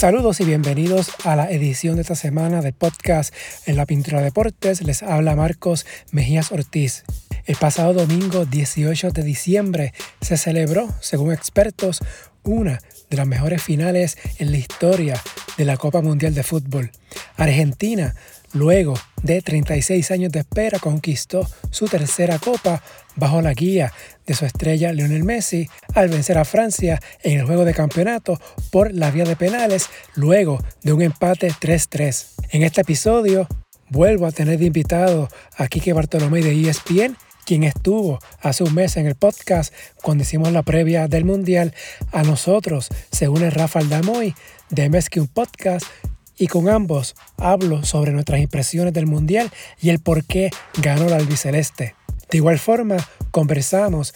Saludos y bienvenidos a la edición de esta semana de podcast en la Pintura Deportes. Les habla Marcos Mejías Ortiz. El pasado domingo 18 de diciembre se celebró, según expertos, una de las mejores finales en la historia de la Copa Mundial de Fútbol. Argentina, luego de 36 años de espera, conquistó su tercera copa bajo la guía de su estrella Lionel Messi al vencer a Francia en el juego de campeonato por la vía de penales luego de un empate 3-3. En este episodio vuelvo a tener de invitado a Kike Bartolomé de ESPN quien estuvo hace un mes en el podcast cuando hicimos la previa del Mundial, a nosotros se une Rafael Damoy de un Podcast y con ambos hablo sobre nuestras impresiones del Mundial y el por qué ganó la albiceleste. De igual forma, conversamos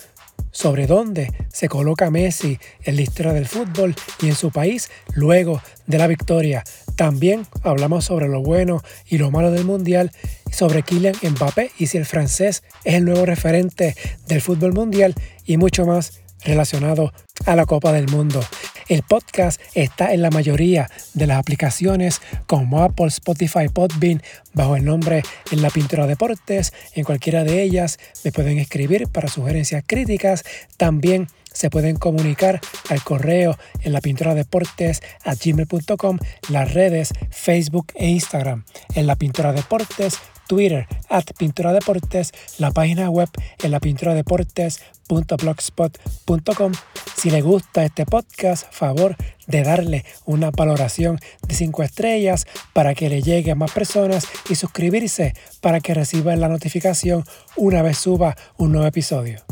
sobre dónde se coloca Messi en la historia del fútbol y en su país luego de la victoria. También hablamos sobre lo bueno y lo malo del Mundial, sobre Kylian Mbappé y si el francés es el nuevo referente del fútbol mundial y mucho más relacionado a la Copa del Mundo. El podcast está en la mayoría de las aplicaciones como Apple, Spotify, Podbean, bajo el nombre En la Pintura Deportes. En cualquiera de ellas me pueden escribir para sugerencias críticas. También se pueden comunicar al correo en la pintura deportes a gmail.com, las redes Facebook e Instagram en la pintura deportes Twitter, at Pintura Deportes, la página web en la pintura deportes.blogspot.com. Si le gusta este podcast, favor de darle una valoración de 5 estrellas para que le llegue a más personas y suscribirse para que reciba la notificación una vez suba un nuevo episodio.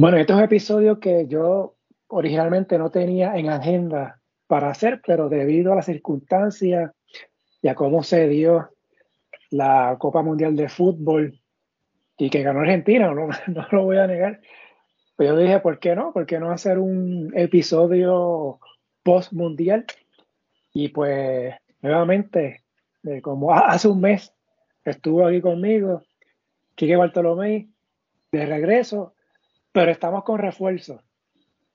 Bueno, este es un episodio que yo originalmente no tenía en agenda para hacer, pero debido a las circunstancias y a cómo se dio la Copa Mundial de Fútbol y que ganó Argentina, no, no lo voy a negar, pues yo dije, ¿por qué no? ¿Por qué no hacer un episodio post-mundial? Y pues nuevamente, eh, como hace un mes estuvo aquí conmigo, Quique Bartolomé, de regreso, pero estamos con refuerzo.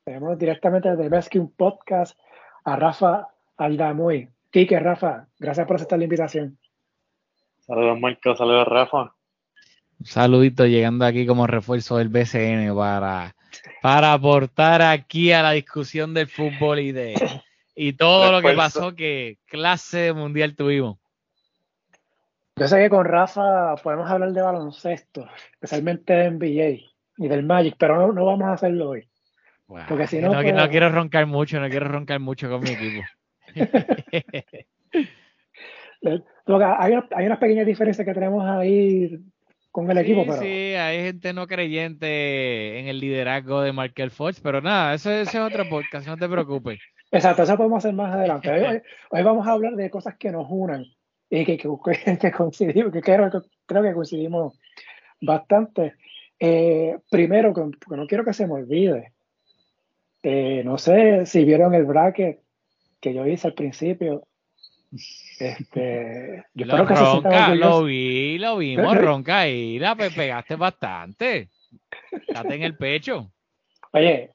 Tenemos directamente desde un Podcast a Rafa Aldamuy. Quique, Rafa, gracias por aceptar la invitación. Saludos, Marco. Saludos, Rafa. Un saludito llegando aquí como refuerzo del BCN para, para aportar aquí a la discusión del fútbol y de y todo lo que pasó, que clase mundial tuvimos. Yo sé que con Rafa podemos hablar de baloncesto, especialmente de NBA y del Magic, pero no, vamos a hacerlo hoy. Porque si no, no, pues quiero roncar mucho, no quiero roncar mucho con mi equipo. hay, hay unas pequeñas diferencias que tenemos ahí con el equipo. Pero... Sí, hay gente no creyente en el liderazgo de Markel Fox, pero nada, eso, es otro podcast, no te preocupes. Exacto, eso podemos hacer más adelante. Hoy, vamos a hablar de cosas que nos unan y que, que, coincidimos, que creo, creo que coincidimos bastante. Eh, primero, que, no quiero que se me olvide, eh, no sé si vieron el bracket que yo hice al principio. Este, yo lo, que ronca, lo vi, lo vimos, ronca y la pegaste bastante. Date en el pecho. Oye,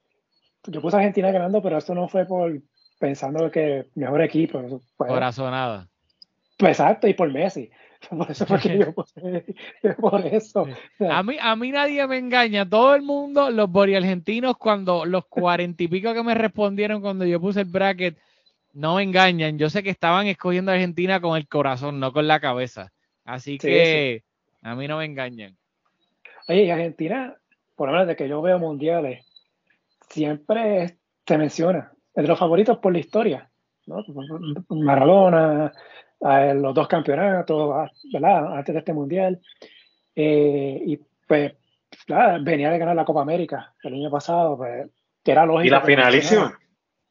yo puse a Argentina ganando, pero esto no fue por pensando que mejor equipo. Corazonada. Pues exacto, y por Messi. Por eso por eso. a, mí, a mí nadie me engaña. Todo el mundo, los boriargentinos, cuando los cuarenta y pico que me respondieron cuando yo puse el bracket, no me engañan. Yo sé que estaban escogiendo a Argentina con el corazón, no con la cabeza. Así que a mí no me engañan. Oye, y Argentina, por lo menos de que yo veo mundiales, siempre se menciona, es de los favoritos por la historia. ¿no? Maradona, los dos campeonatos, ¿verdad? Antes de este mundial. Eh, y pues, venía de ganar la Copa América el año pasado, pues, que era lógico. Y la finalísima.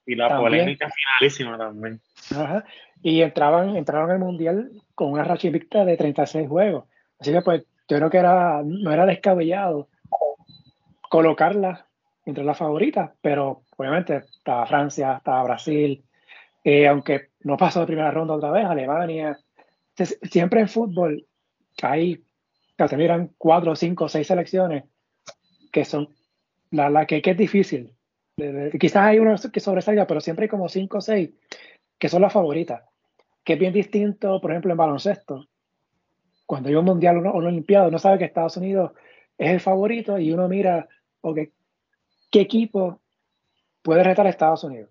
Y la polémica finalísima también. Y entraban, entraron al mundial con una racha invicta de 36 juegos. Así que, pues, yo creo que era, no era descabellado colocarla entre las favoritas, pero obviamente estaba Francia, estaba Brasil, eh, aunque no pasó de primera ronda otra vez, Alemania. siempre en fútbol hay, te miran cuatro, cinco, seis selecciones que son la, la que, que, es difícil. quizás hay uno que sobresalga, pero siempre hay como cinco o seis que son las favoritas. Que es bien distinto, por ejemplo, en baloncesto. Cuando hay un mundial o una, una olimpiada, uno sabe que Estados Unidos es el favorito y uno mira, okay, ¿qué equipo puede retar a Estados Unidos?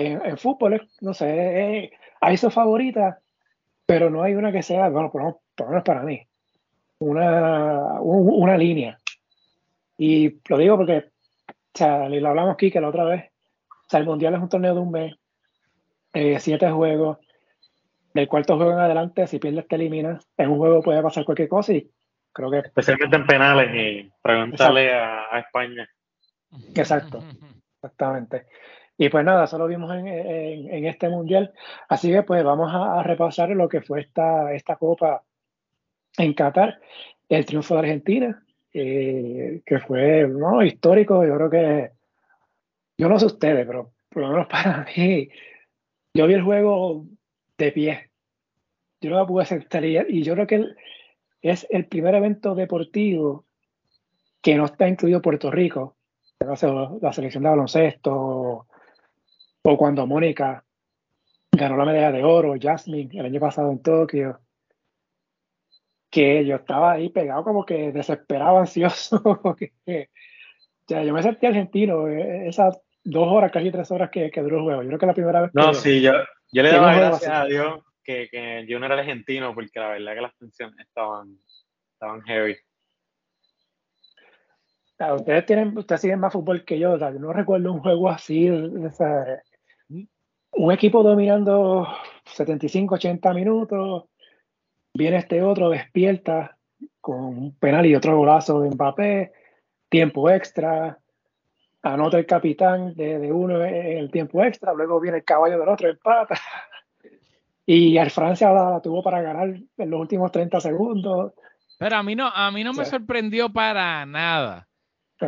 En, fútbol, no sé, hay su favorita, pero no hay una que sea, bueno, por lo menos para mí, una, una línea. Y lo digo porque, o sea, lo hablamos aquí que la otra vez, o sea, el Mundial es un torneo de un mes, eh, siete juegos, del cuarto juego en adelante, si pierdes te eliminas, en un juego puede pasar cualquier cosa y creo que... Especialmente en penales y preguntarle a, a, España. Exacto, exactamente. Y pues nada, eso lo vimos en, en, este mundial. Así que pues vamos a, repasar lo que fue esta, esta copa en Qatar, el triunfo de Argentina, eh, que fue histórico. Yo creo que, yo no sé ustedes, pero por lo menos para mí, yo vi el juego de pie. Yo no pude sentar y, yo creo que es el primer evento deportivo que no está incluido Puerto Rico. La selección de baloncesto, o cuando Mónica ganó la medalla de oro, Jasmine, el año pasado en Tokio, que yo estaba ahí pegado como que desesperado, ansioso. ya, yo me sentí argentino eh, esas dos horas, casi tres horas que, que, duró el juego. Yo creo que la primera vez. No, sí, yo, yo le daba gracias a Dios que, que, yo no era argentino, porque la verdad que las tensiones estaban, estaban heavy. ustedes tienen, ustedes siguen más fútbol que yo, yo no recuerdo un juego así, un equipo dominando 75, 80 minutos, viene este otro, despierta con un penal y otro golazo de Mbappé, tiempo extra, anota el capitán de, uno en el tiempo extra, luego viene el caballo del otro, empata. Y al Francia la, tuvo para ganar en los últimos 30 segundos. Pero a mí no, a mí no me sorprendió para nada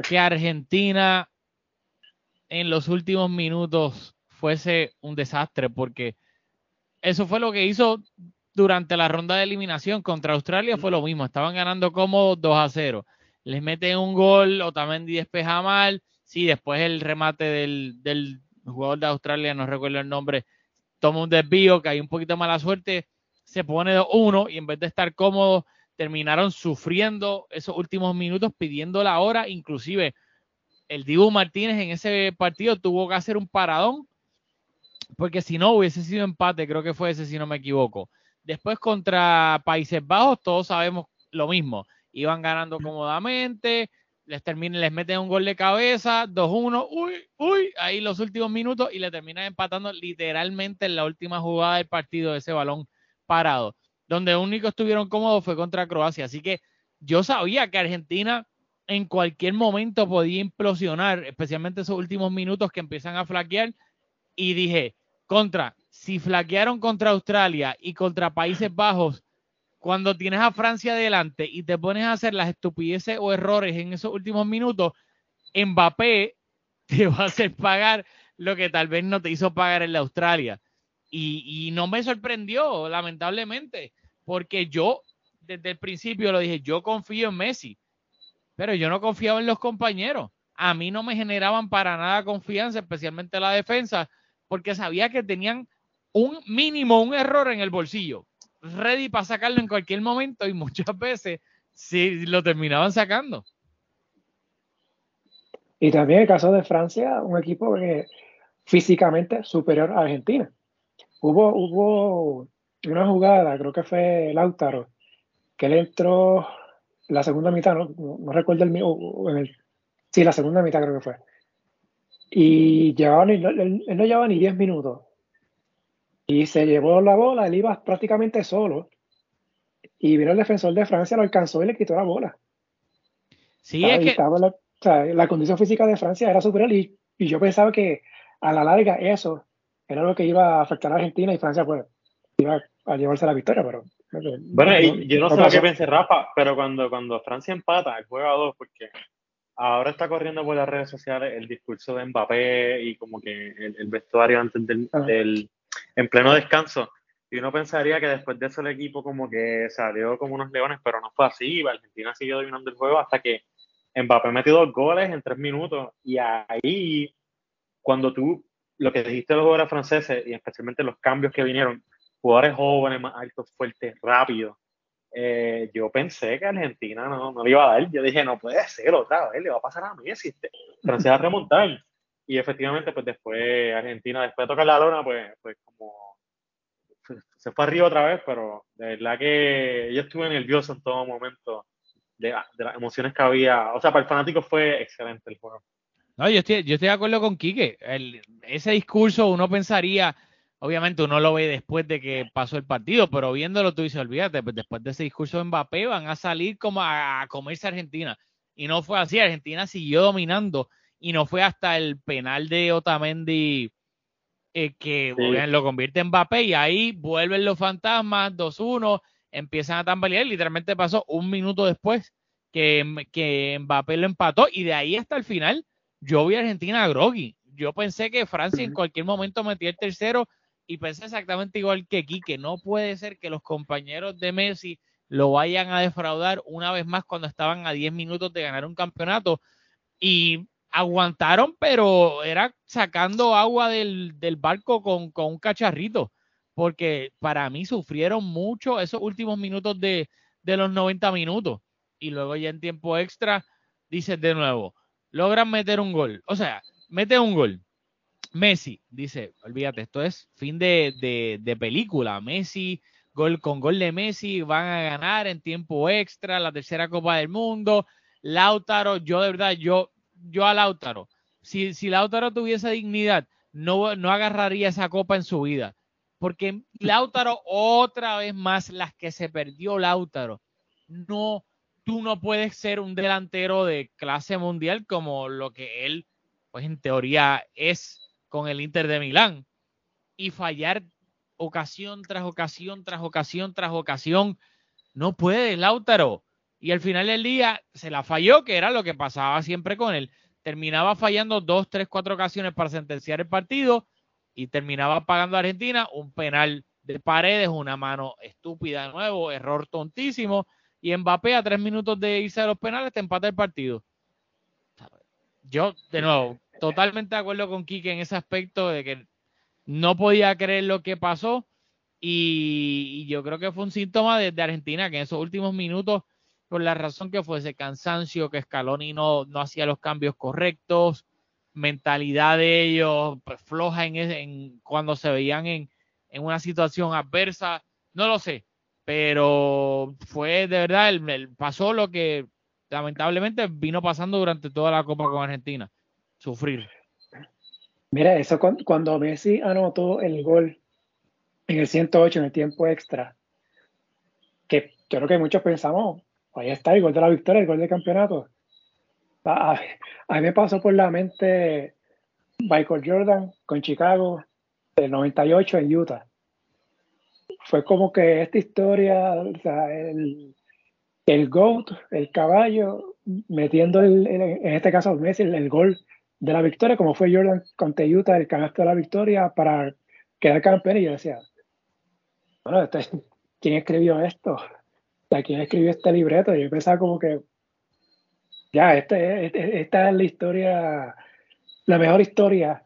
que Argentina en los últimos minutos fuese un desastre, porque eso fue lo que hizo durante la ronda de eliminación contra Australia, fue lo mismo, estaban ganando como 2 a 0. Les meten un gol, Otamendi despeja mal, sí, después el remate del, del jugador de Australia, no recuerdo el nombre, toma un desvío, que hay un poquito mala suerte, se pone 2-1 y en vez de estar cómodo, terminaron sufriendo esos últimos minutos, pidiendo la hora, inclusive el Dibu Martínez en ese partido tuvo que hacer un paradón, porque si no hubiese sido empate, creo que fue ese si no me equivoco. Después contra Países Bajos, todos sabemos lo mismo. Iban ganando cómodamente, les terminan, les meten un gol de cabeza, 2-1, uy, uy, ahí los últimos minutos y le terminan empatando literalmente en la última jugada del partido de ese balón parado. Donde único estuvieron cómodos fue contra Croacia. Así que yo sabía que Argentina en cualquier momento podía implosionar, especialmente esos últimos minutos que empiezan a flaquear. Y dije, contra, si flaquearon contra Australia y contra Países Bajos, cuando tienes a Francia adelante y te pones a hacer las estupideces o errores en esos últimos minutos, Mbappé te va a hacer pagar lo que tal vez no te hizo pagar en la Australia. Y, y no me sorprendió, lamentablemente, porque yo desde el principio lo dije, yo confío en Messi pero yo no confiaba en los compañeros. A mí no me generaban para nada confianza, especialmente la defensa, porque sabía que tenían un mínimo, un error en el bolsillo, ready para sacarlo en cualquier momento y muchas veces sí lo terminaban sacando. Y también el caso de Francia, un equipo físicamente superior a Argentina. Hubo, hubo una jugada, creo que fue Lautaro, que él entró la segunda mitad, no, recuerdo el, en el, sí, la segunda mitad creo que fue. Y llevaban, él, no llevaba ni 10 minutos. Y se llevó la bola, él iba prácticamente solo. Y vino el defensor de Francia, lo alcanzó y le quitó la bola. Sí, es que... La, o sea, la, condición física de Francia era superior y, y, yo pensaba que a la larga eso era lo que iba a afectar a Argentina y Francia pues iba a llevarse la victoria, pero bueno, yo no sé lo que pensé Rafa, pero cuando, cuando Francia empata, juega a dos, porque ahora está corriendo por las redes sociales el discurso de Mbappé y como que el, vestuario antes del, en pleno descanso. Y uno pensaría que después de eso el equipo como que salió como unos leones, pero no fue así. Argentina siguió dominando el juego hasta que Mbappé metió dos goles en tres minutos. Y ahí, cuando tú, lo que dijiste de los jugadores franceses, y especialmente los cambios que vinieron, jugadores jóvenes, más altos, fuertes, rápidos, eh, yo pensé que Argentina no, no le iba a dar. Yo dije, no puede ser otra vez, le va a pasar a Messi. Este, Francia va a remontar. Y efectivamente, pues después Argentina, después de tocar la lona, pues, pues como se fue arriba otra vez, pero de verdad que yo estuve nervioso en todo momento de, las emociones que había. O sea, para el fanático fue excelente el juego. No, yo estoy, yo estoy de acuerdo con Quique. ese discurso uno pensaría obviamente uno lo ve después de que pasó el partido, pero viéndolo tú dices, olvídate, pues después de ese discurso de Mbappé van a salir como a, comerse a Argentina. Y no fue así, Argentina siguió dominando y no fue hasta el penal de Otamendi eh, que lo convierte en Mbappé y ahí vuelven los fantasmas, 2-1, empiezan a tambalear, literalmente pasó un minuto después que, que Mbappé lo empató y de ahí hasta el final yo vi a Argentina groggy. Yo pensé que Francia en cualquier momento metía el tercero y pensé exactamente igual que que No puede ser que los compañeros de Messi lo vayan a defraudar una vez más cuando estaban a 10 minutos de ganar un campeonato. Y aguantaron, pero era sacando agua del, barco con, un cacharrito. Porque para mí sufrieron mucho esos últimos minutos de, de los 90 minutos. Y luego ya en tiempo extra, dices de nuevo, logran meter un gol. O sea, mete un gol Messi dice, olvídate, esto es fin de, película. Messi, gol con gol de Messi, van a ganar en tiempo extra la tercera Copa del Mundo. Lautaro, yo de verdad, yo, yo a Lautaro, si, si Lautaro tuviese dignidad, no, no agarraría esa copa en su vida. Porque Lautaro, otra vez más, las que se perdió Lautaro, no, tú no puedes ser un delantero de clase mundial como lo que él, pues en teoría es con el Inter de Milán y fallar ocasión tras ocasión, tras ocasión, tras ocasión. No puede, Lautaro. Y al final del día se la falló, que era lo que pasaba siempre con él. Terminaba fallando dos, tres, cuatro ocasiones para sentenciar el partido y terminaba pagando a Argentina un penal de paredes, una mano estúpida de nuevo, error tontísimo. Y Mbappé a tres minutos de irse a los penales te empata el partido. Yo, de nuevo, totalmente de acuerdo con Quique en ese aspecto de que no podía creer lo que pasó y, yo creo que fue un síntoma de, Argentina que en esos últimos minutos, por la razón que fue ese cansancio, que Scaloni no, no hacía los cambios correctos, mentalidad de ellos pues, floja en, en, cuando se veían en, en, una situación adversa, no lo sé, pero fue de verdad, el, pasó lo que lamentablemente vino pasando durante toda la Copa con Argentina sufrir. Mira, eso cuando, Messi anotó el gol en el 108 en el tiempo extra, que yo creo que muchos pensamos, ahí está el gol de la victoria, el gol de campeonato. A, mí me pasó por la mente Michael Jordan con Chicago del 98 en Utah. Fue como que esta historia, el, el GOAT, el caballo, metiendo en este caso Messi el, el gol de la victoria, como fue Jordan contra Utah, el canasto de la victoria para quedar campeón. Y yo decía, bueno, este, ¿quién escribió esto? ¿quién escribió este libreto? Y yo pensaba como que, ya, este, este, esta es la historia, la mejor historia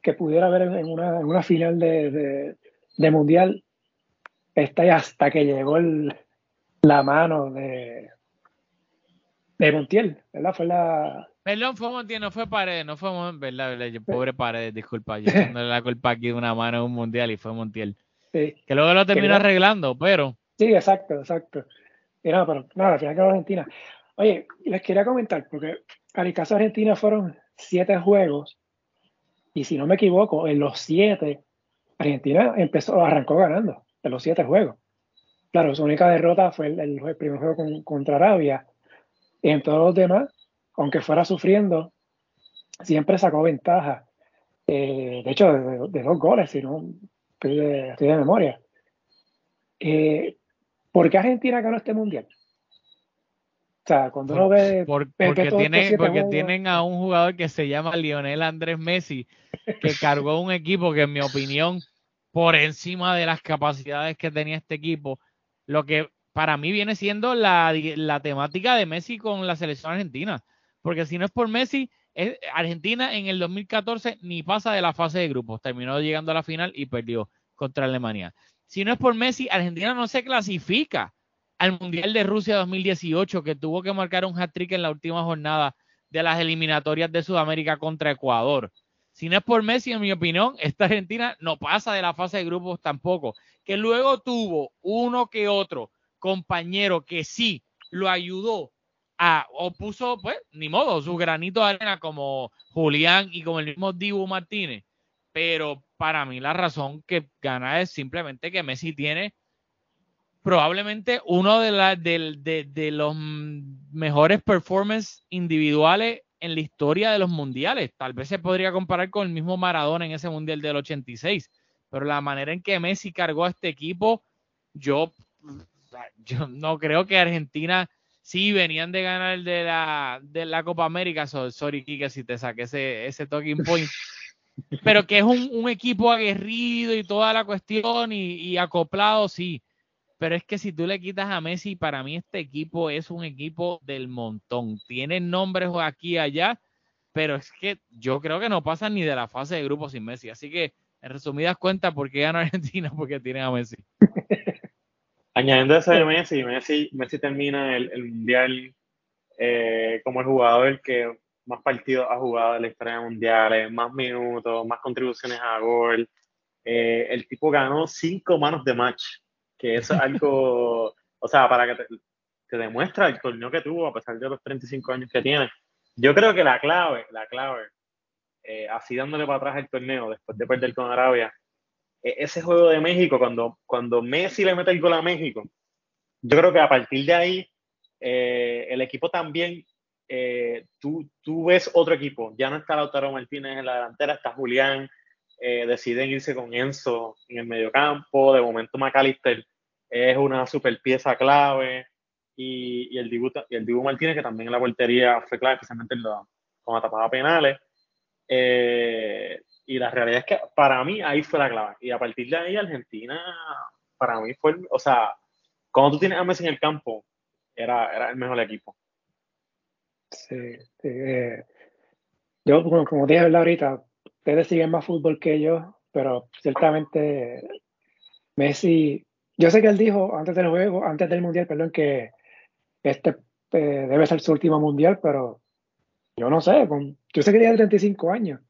que pudiera haber en una, en una final de, de, mundial. Esta y hasta que llegó el, la mano de, de Montiel, ¿verdad? Fue la, Perdón, fue Montiel, no fue Paredes, no fue verdad, verdad, pobre Paredes, disculpa, yo no la culpa aquí de una mano en un mundial y fue Montiel. Sí. Que luego lo terminó arreglando, pero. Sí, exacto, exacto. Y nada, pero nada, al final quedó Argentina. Oye, les quería comentar, porque al caso Argentina fueron siete juegos, y si no me equivoco, en los siete, Argentina empezó, arrancó ganando, en los siete juegos. Claro, su única derrota fue el, primer juego contra Arabia. Y en todos los demás, aunque fuera sufriendo, siempre sacó ventaja. Eh, de hecho, de, dos goles, si no estoy de, memoria. Eh, ¿Por qué Argentina ganó este mundial? O sea, cuando uno ve. porque, porque tienen a un jugador que se llama Lionel Andrés Messi, que cargó un equipo que, en mi opinión, por encima de las capacidades que tenía este equipo, lo que para mí viene siendo la, la temática de Messi con la selección argentina, porque si no es por Messi, Argentina en el 2014 ni pasa de la fase de grupos, terminó llegando a la final y perdió contra Alemania. Si no es por Messi, Argentina no se clasifica al Mundial de Rusia 2018, que tuvo que marcar un hat-trick en la última jornada de las eliminatorias de Sudamérica contra Ecuador. Si no es por Messi, en mi opinión, esta Argentina no pasa de la fase de grupos tampoco. Que luego tuvo uno que otro compañero que sí lo ayudó a, o puso, pues, ni modo, su granito de arena como Julián y como el mismo Dibu Martínez. Pero para mí la razón que gana es simplemente que Messi tiene probablemente uno de, la, de, los mejores performances individuales en la historia de los mundiales. Tal vez se podría comparar con el mismo Maradona en ese mundial del 86, pero la manera en que Messi cargó a este equipo, yo, yo no creo que Argentina, sí, venían de ganar el de la, de la Copa América, sorry Kike si te saqué ese, ese talking point, pero que es un, equipo aguerrido y toda la cuestión y acoplado, sí pero es que si tú le quitas a Messi, para mí este equipo es un equipo del montón. Tienen nombres aquí y allá, pero es que yo creo que no pasan ni de la fase de grupo sin Messi. Así que, en resumidas cuentas, ¿por qué gana Argentina? Porque tienen a Messi. Añadiendo eso de Messi, Messi, Messi termina el, Mundial eh, como el jugador que más partidos ha jugado en la historia de mundiales, más minutos, más contribuciones a gol. Eh, el tipo ganó cinco manos de match que eso es algo, o sea, para que te, demuestra el torneo que tuvo a pesar de los 35 años que tiene. Yo creo que la clave, la clave, eh, así dándole para atrás el torneo después de perder con Arabia, ese juego de México, cuando, cuando Messi le mete el gol a México, yo creo que a partir de ahí, eh, el equipo también, eh, tú, tú ves otro equipo, ya no está Lautaro Martínez en la delantera, está Julián, eh, deciden irse con Enzo en el mediocampo, de momento McAllister es una super pieza clave y, y el Dibu, el Dibu Martínez que también en la portería fue clave, especialmente en la, cuando penales. Eh, y la realidad es que para mí ahí fue la clave. Y a partir de ahí Argentina, para mí fue, o sea, cuando tú tienes a Messi en el campo, era, era el mejor equipo. Sí, eh, yo como, como dije ahorita, ustedes siguen más fútbol que yo, pero ciertamente Messi, yo sé que él dijo antes del juego, antes del mundial, perdón, que este eh, debe ser su último mundial, pero yo no sé, yo sé que tiene 35 años,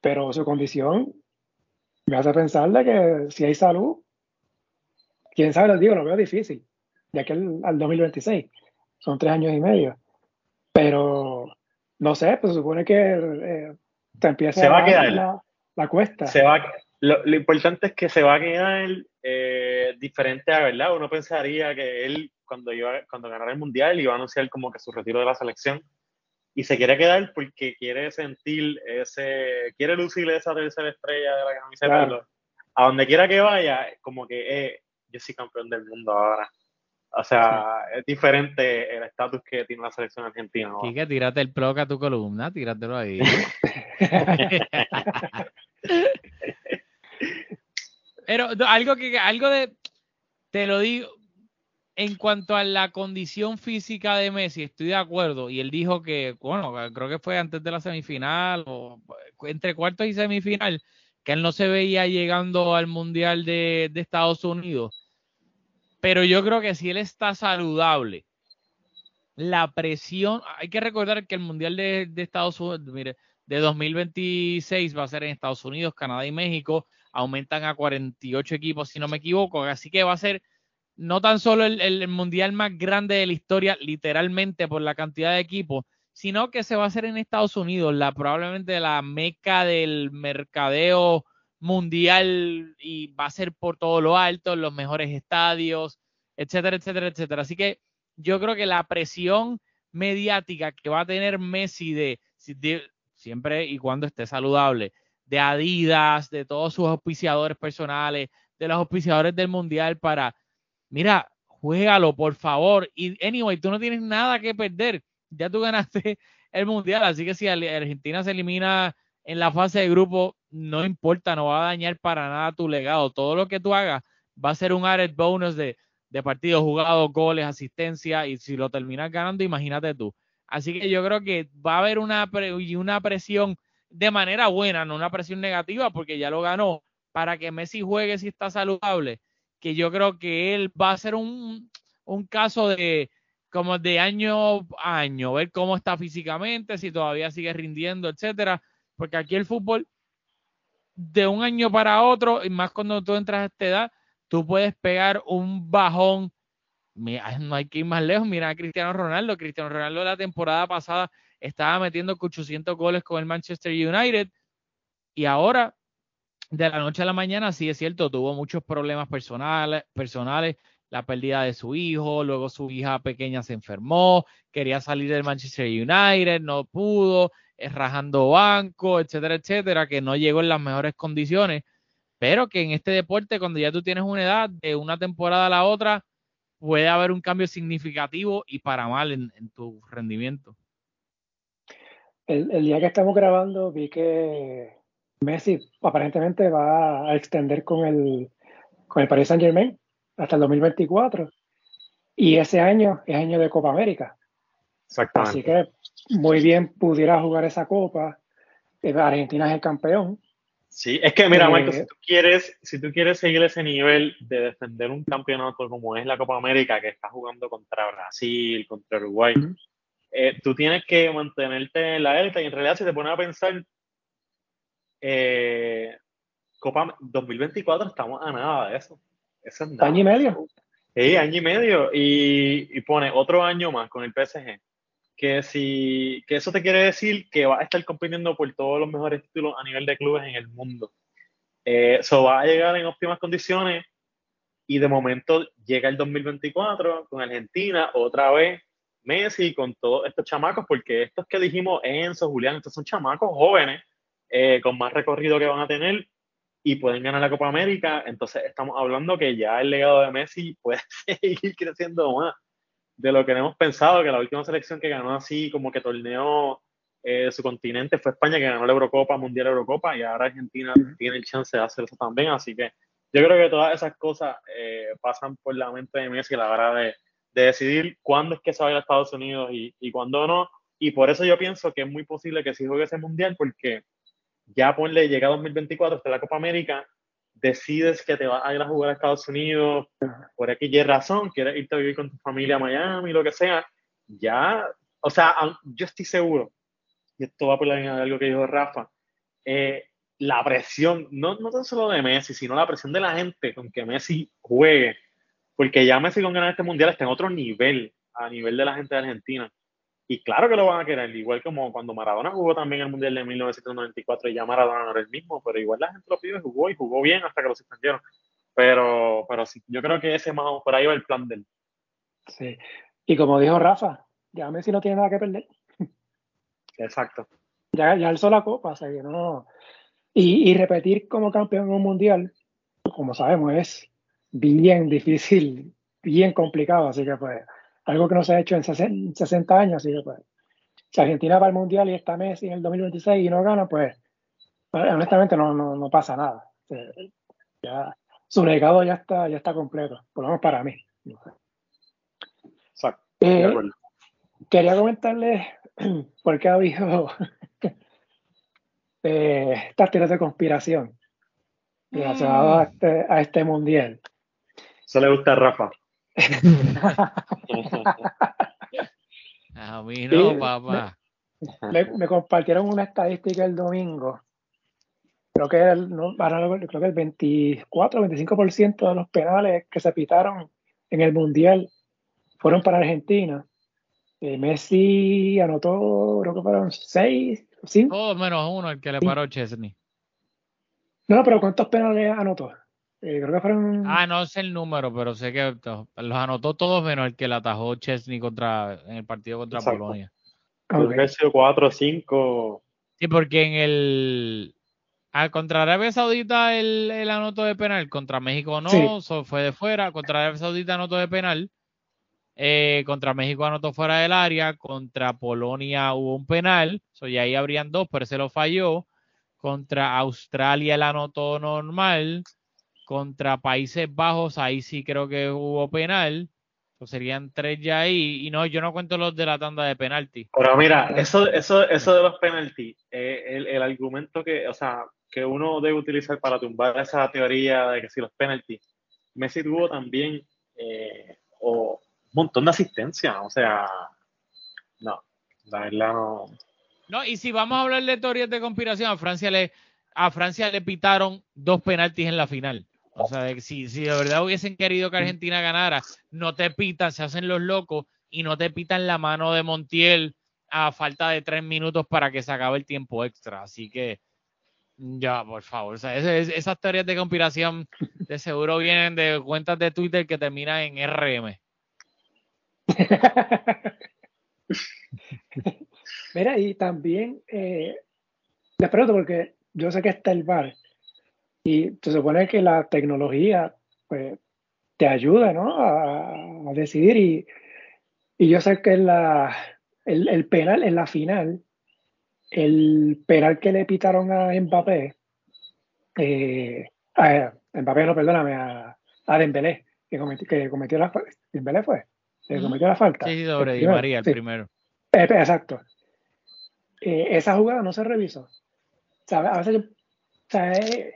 pero su condición me hace pensar de que si hay salud, quién sabe, les digo, lo veo difícil, de aquí al, 2026, son tres años y medio, pero no sé, pues se supone que eh, se va a quedar la, cuesta. Se va, lo, importante es que se va a quedar eh, diferente a verdad. Uno pensaría que él, cuando, iba, cuando ganara el mundial, iba a anunciar como que su retiro de la selección. Y se quiere quedar porque quiere sentir ese, quiere lucir esa tercera estrella de la camiseta. A donde quiera que vaya, como que eh, yo soy campeón del mundo ahora. O sea, es diferente el estatus que tiene la selección argentina. que tírate el plug a tu columna, tíratelo ahí. Pero algo que algo de te lo digo en cuanto a la condición física de Messi, estoy de acuerdo. Y él dijo que, bueno, creo que fue antes de la semifinal o entre cuartos y semifinal, que él no se veía llegando al Mundial de, de Estados Unidos pero yo creo que si él está saludable, la presión, hay que recordar que el Mundial de, Estados Unidos, mire, de 2026 va a ser en Estados Unidos, Canadá y México, aumentan a 48 equipos, si no me equivoco, así que va a ser no tan solo el, mundial más grande de la historia, literalmente por la cantidad de equipos, sino que se va a hacer en Estados Unidos, la probablemente la meca del mercadeo mundial y va a ser por todo lo alto, los mejores estadios, etcétera, etcétera, etcétera. Así que yo creo que la presión mediática que va a tener Messi de, siempre y cuando esté saludable, de Adidas, de todos sus auspiciadores personales, de los auspiciadores del mundial para, mira, juégalo, por favor. Y anyway, tú no tienes nada que perder. Ya tú ganaste el mundial, así que si Argentina se elimina en la fase de grupo, no importa, no va a dañar para nada tu legado. Todo lo que tú hagas va a ser un added bonus de, de partidos jugados, goles, asistencia, y si lo terminas ganando, imagínate tú. Así que yo creo que va a haber una, una presión de manera buena, no una presión negativa, porque ya lo ganó, para que Messi juegue si está saludable, que yo creo que él va a ser un, un caso de como de año a año, ver cómo está físicamente, si todavía sigue rindiendo, etcétera, porque aquí el fútbol de un año para otro, y más cuando tú entras a esta edad, tú puedes pegar un bajón. No hay que ir más lejos. Mira a Cristiano Ronaldo. Cristiano Ronaldo la temporada pasada estaba metiendo 800 goles con el Manchester United y ahora de la noche a la mañana, sí es cierto, tuvo muchos problemas personales, personales, la pérdida de su hijo, luego su hija pequeña se enfermó, quería salir del Manchester United, no pudo, es rajando banco, etcétera, etcétera, que no llegó en las mejores condiciones, pero que en este deporte, cuando ya tú tienes una edad de una temporada a la otra, puede haber un cambio significativo y para mal en, tu rendimiento. El, día que estamos grabando vi que Messi aparentemente va a extender con el, con el Paris Saint Germain hasta el 2024. Y ese año es año de Copa América. Así que muy bien pudiera jugar esa Copa. Eh, Argentina es el campeón. Sí, es que mira, si eh, tú quieres, si tú quieres seguir ese nivel de defender un campeonato como es la Copa América, que está jugando contra Brasil, contra Uruguay, eh, tú tienes que mantenerte en la élite y en realidad si te pones a pensar, eh, Copa 2024 estamos a nada de eso. eso es Año y medio. Sí, año y medio. Y, pone otro año más con el PSG. Que, si, que eso te quiere decir que va a estar compitiendo por todos los mejores títulos a nivel de clubes en el mundo. Eso eh, va a llegar en óptimas condiciones y de momento llega el 2024 con Argentina, otra vez Messi, con todos estos chamacos, porque estos que dijimos, Enzo, Julián, estos son chamacos jóvenes eh, con más recorrido que van a tener y pueden ganar la Copa América. Entonces estamos hablando que ya el legado de Messi puede seguir creciendo más de lo que hemos pensado, que la última selección que ganó así como que torneó eh, su continente fue España, que ganó la Eurocopa, Mundial Eurocopa, y ahora Argentina tiene el chance de hacer eso también. Así que yo creo que todas esas cosas eh, pasan por la mente de Messi a la hora de, decidir cuándo es que se va a ir a Estados Unidos y, y cuándo no. Y por eso yo pienso que es muy posible que sí juegue ese mundial, porque ya ponle, llega 2024, está la Copa América, decides que te vas a ir a jugar a Estados Unidos por X y razón, quieres irte a vivir con tu familia a Miami, lo que sea, ya, o sea, yo estoy seguro, y esto va por la línea de algo que dijo Rafa, eh, la presión, no, no tan solo de Messi, sino la presión de la gente con que Messi juegue, porque ya Messi con ganar este mundial está en otro nivel, a nivel de la gente de Argentina. Y claro que lo van a querer, igual como cuando Maradona jugó también el Mundial de 1994 y ya Maradona no era el mismo, pero igual la gente lo pidió y jugó y jugó bien hasta que lo suspendieron. Pero, pero sí, yo creo que ese más por ahí va el plan de él. Sí. Y como dijo Rafa, ya Messi no tiene nada que perder. Exacto. Ya, ya alzó la copa, o sea que no. Y, y repetir como campeón en un mundial, como sabemos, es bien difícil, bien complicado, así que pues algo que no se ha hecho en 60 años, así que pues, si Argentina va al Mundial y está Messi en el 2026 y no gana, pues, pues honestamente no, no, no pasa nada. Ya, su legado ya está, ya está completo, por lo menos para mí. Exacto. Eh, quería comentarles por qué ha habido eh, estas teorías de conspiración relacionadas a este, a este mundial. Eso le gusta a Rafa. A mí no, papá. Me, compartieron una estadística el domingo. Creo que el, creo que el 24 o 25% de los penales que se pitaron en el Mundial fueron para Argentina. Eh, Messi anotó, creo que fueron 6, 5. Todo menos uno, el que le paró Chesney. No, pero ¿cuántos penales anotó? Eh, creo que fueron. Ah, no sé el número, pero sé que los anotó todos menos el que le atajó Chesney contra, en el partido contra Polonia. Creo que sido 4 o 5. Sí, porque en el. Ah, contra Arabia Saudita el, el anotó de penal, contra México no, fue de fuera. Contra Arabia Saudita anotó de penal. Eh, contra México anotó fuera del área. Contra Polonia hubo un penal. So, y ahí habrían dos, pero se lo falló Contra Australia él anotó normal. Contra Países Bajos, ahí sí creo que hubo penal. Pues serían tres ya ahí. Y no, yo no cuento los de la tanda de penalti. Pero mira, eso, eso, eso de los penaltis, eh, el, el, argumento que, o sea, que uno debe utilizar para tumbar esa teoría de que si los penaltis, Messi tuvo también eh, o un montón de asistencia, o sea, no, la verdad no. No, y si vamos a hablar de teorías de conspiración, a Francia le, a Francia le pitaron dos penaltis en la final. O sea, si, si de verdad hubiesen querido que Argentina ganara, no te pitan, se hacen los locos y no te pitan la mano de Montiel a falta de tres minutos para que se acabe el tiempo extra. Así que, ya, por favor. O sea, esas teorías de conspiración de seguro vienen de cuentas de Twitter que terminan en RM. Mira, y también, eh, les pregunto porque yo sé que está el bar y se supone que la tecnología pues, te ayuda ¿no? a, decidir y, y, yo sé que la, el, el, penal en la final, el penal que le pitaron a Mbappé, eh, a, Mbappé no, perdóname, a, a Dembélé, que cometió, que cometió la falta. Dembélé fue, que cometió la falta. Sí, sobre Di María, el primero. Eh, exacto. Eh, esa jugada no se revisó. A veces yo, revisar,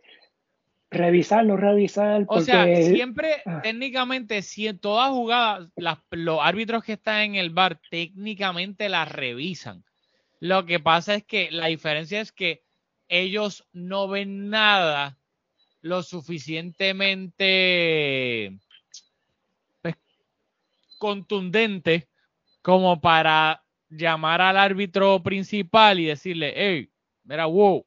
no revisar. O sea, siempre, ah. técnicamente, si en todas jugadas, los árbitros que están en el bar técnicamente las revisan. Lo que pasa es que la diferencia es que ellos no ven nada lo suficientemente pues, contundente como para llamar al árbitro principal y decirle, hey, mira, wow,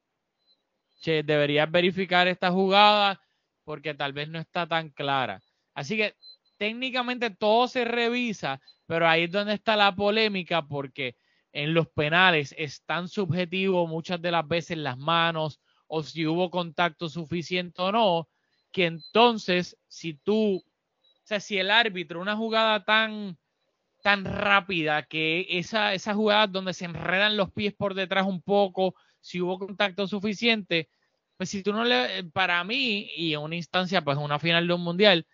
deberías verificar esta jugada porque tal vez no está tan clara. Así que técnicamente todo se revisa, pero ahí es donde está la polémica porque en los penales es tan subjetivo muchas de las veces las manos o si hubo contacto suficiente o no, que entonces si tú, o sea, si el árbitro, una jugada tan tan rápida que esa, esa jugada donde se enredan los pies por detrás un poco, si hubo contacto suficiente, pues si tú no le, para mí, y en una instancia, pues una final de un mundial,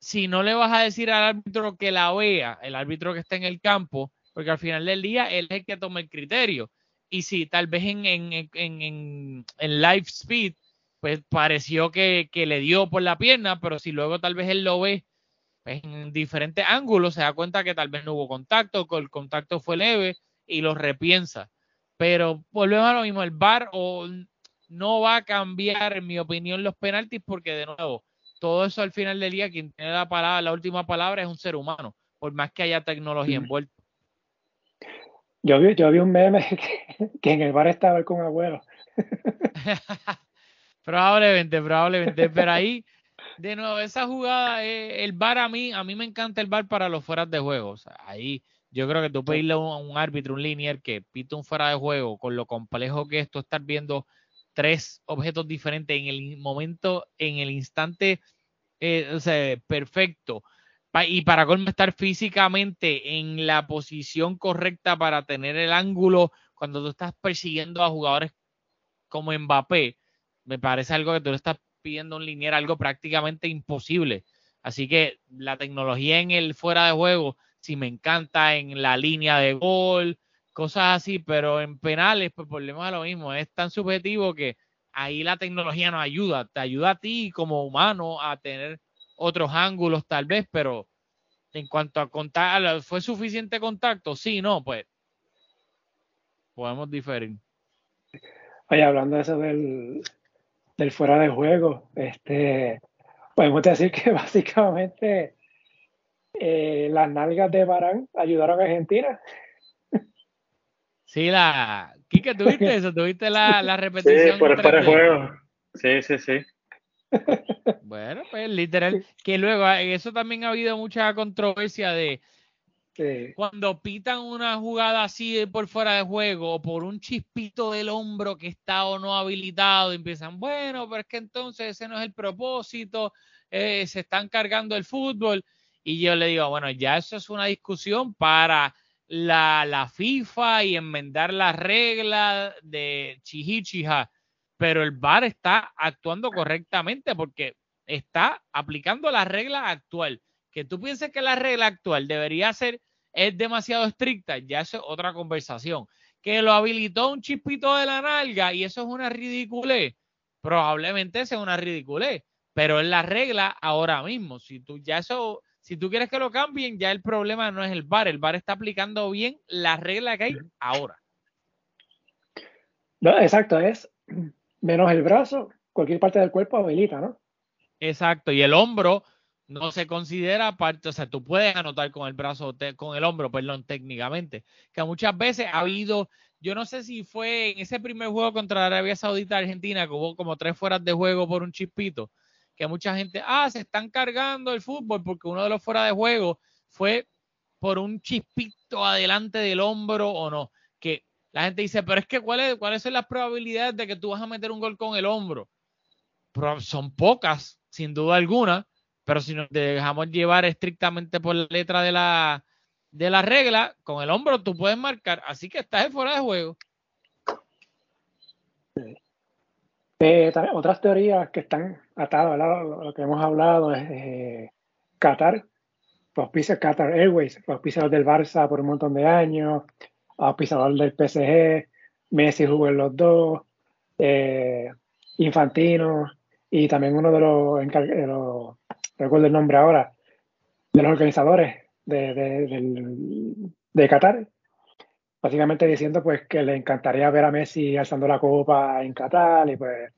si no le vas a decir al árbitro que la vea, el árbitro que está en el campo, porque al final del día él es el que toma el criterio. Y si tal vez en, en, en, en live speed, pues pareció que, que, le dio por la pierna, pero si luego tal vez él lo ve en diferentes ángulos se da cuenta que tal vez no hubo contacto, que el contacto fue leve y lo repiensa. Pero volvemos a lo mismo, el VAR o no va a cambiar, en mi opinión, los penaltis porque de nuevo, todo eso al final del día, quien tiene la palabra, la última palabra es un ser humano, por más que haya tecnología envuelta. Yo vi, yo vi un meme que, en el bar estaba con abuelo. probablemente, probablemente, pero ahí de nuevo, esa jugada, eh, el bar a mí, a mí me encanta el bar para los fueras de juego. O sea, ahí yo creo que tú puedes irle a un, árbitro, un linear que pita un fuera de juego con lo complejo que es tú estar viendo tres objetos diferentes en el momento, en el instante, eh, o sea, perfecto. y para colmo estar físicamente en la posición correcta para tener el ángulo cuando tú estás persiguiendo a jugadores como Mbappé, me parece algo que tú le estás pidiendo un linier algo prácticamente imposible. Así que la tecnología en el fuera de juego, si me encanta en la línea de gol, cosas así, pero en penales, pues volvemos a lo mismo, es tan subjetivo que ahí la tecnología nos ayuda, te ayuda a ti como humano a tener otros ángulos tal vez, pero en cuanto a contar, ¿fue suficiente contacto? Sí, no, pues podemos diferir. Oye, hablando de eso del, del fuera de juego. Este, podemos decir que básicamente eh, las nalgas de Barán ayudaron a Argentina. Sí, la. Kike, ¿tuviste eso? ¿Tuviste la, la repetición? Sí, por el de juego. Sí, sí, sí. Bueno, pues literal, que luego eso también ha habido mucha controversia de cuando pitan una jugada así por fuera de juego o por un chispito del hombro que está o no habilitado, empiezan, bueno, pero es que entonces ese no es el propósito, eh, se están cargando el fútbol. Y yo le digo, bueno, ya eso es una discusión para la, la FIFA y enmendar la regla de Chihichija. pero el VAR está actuando correctamente porque está aplicando la regla actual. Que tú pienses que la regla actual debería ser, es demasiado estricta, ya es otra conversación. Que lo habilitó un chispito de la nalga y eso es una ridiculez, probablemente sea una ridiculez, pero es la regla ahora mismo. Si tú ya eso, si tú quieres que lo cambien, ya el problema no es el VAR, el VAR está aplicando bien la regla que hay ahora. No, exacto, es menos el brazo, cualquier parte del cuerpo habilita, ¿no? Exacto, y el hombro no se considera parte, o sea, tú puedes anotar con el brazo, con el hombro, perdón, técnicamente, que muchas veces ha habido, yo no sé si fue en ese primer juego contra Arabia Saudita Argentina, que hubo como tres fueras de juego por un chispito, que mucha gente, ah, se están cargando el fútbol porque uno de los fuera de juego fue por un chispito adelante del hombro o no, que la gente dice, pero es que ¿cuáles, cuáles son las probabilidades de que tú vas a meter un gol con el hombro? son pocas, sin duda alguna, pero si nos dejamos llevar estrictamente por la letra de la, de la regla, con el hombro tú puedes marcar, así que estás fuera de juego. Eh, otras teorías que están atadas a lo, que hemos hablado es eh, Qatar, auspicia Qatar Airways, auspicia del Barça por un montón de años, auspiciador del PSG, Messi jugó en los dos, eh, Infantino y también uno de los, recuerdo el nombre ahora, de los organizadores de, de, Qatar, básicamente diciendo pues que le encantaría ver a Messi alzando la copa en Qatar y pues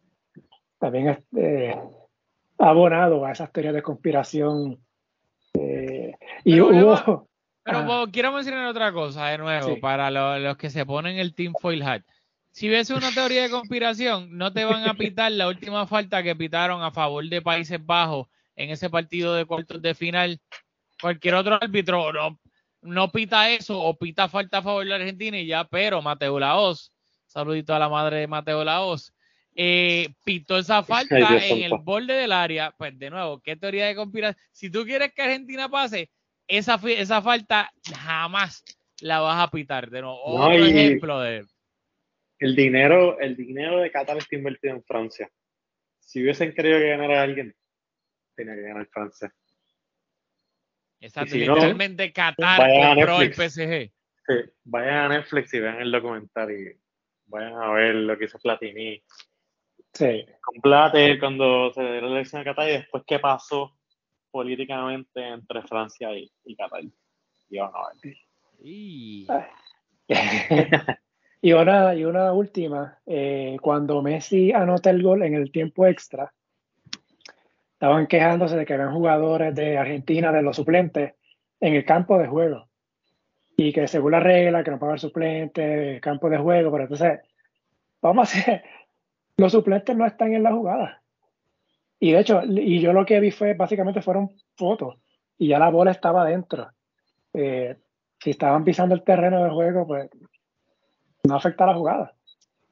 también este, abonado a esas teorías de conspiración. Eh, y hubo, pero quiero mencionar otra cosa de nuevo para los que se ponen el Team Foil Hat. Si ves una teoría de conspiración, no te van a pitar la última falta que pitaron a favor de Países Bajos en ese partido de cuartos de final. Cualquier otro árbitro no, no pita eso o pita falta a favor de Argentina y ya, pero Mateo Laos, saludito a la madre de Mateo Laos, eh, pitó esa falta en el borde del área. Pues de nuevo, ¿qué teoría de conspiración? Si tú quieres que Argentina pase, esa, esa falta jamás la vas a pitar. De nuevo, otro ejemplo de. El dinero, el dinero de Qatar está invertido en Francia. Si hubiesen querido que ganara alguien, tenía que ganar Francia. Exacto, literalmente Qatar compró el PSG. Sí, vayan a Netflix y vean el documental y vayan a ver lo que hizo Platini. Sí. Con Plate cuando se dio la elección a Qatar y después qué pasó políticamente entre Francia y, y Qatar. Y a ver. Y... y, una, y una última, eh, cuando Messi anota el gol en el tiempo extra, estaban quejándose de que habían jugadores de Argentina, de los suplentes, en el campo de juego. Y que según la regla, que no puede haber suplentes, campo de juego, pero entonces, vamos a hacer, los suplentes no están en la jugada. Y de hecho, y yo lo que vi fue, básicamente fueron fotos y ya la bola estaba adentro. Eh, si estaban pisando el terreno del juego, pues no afecta la jugada.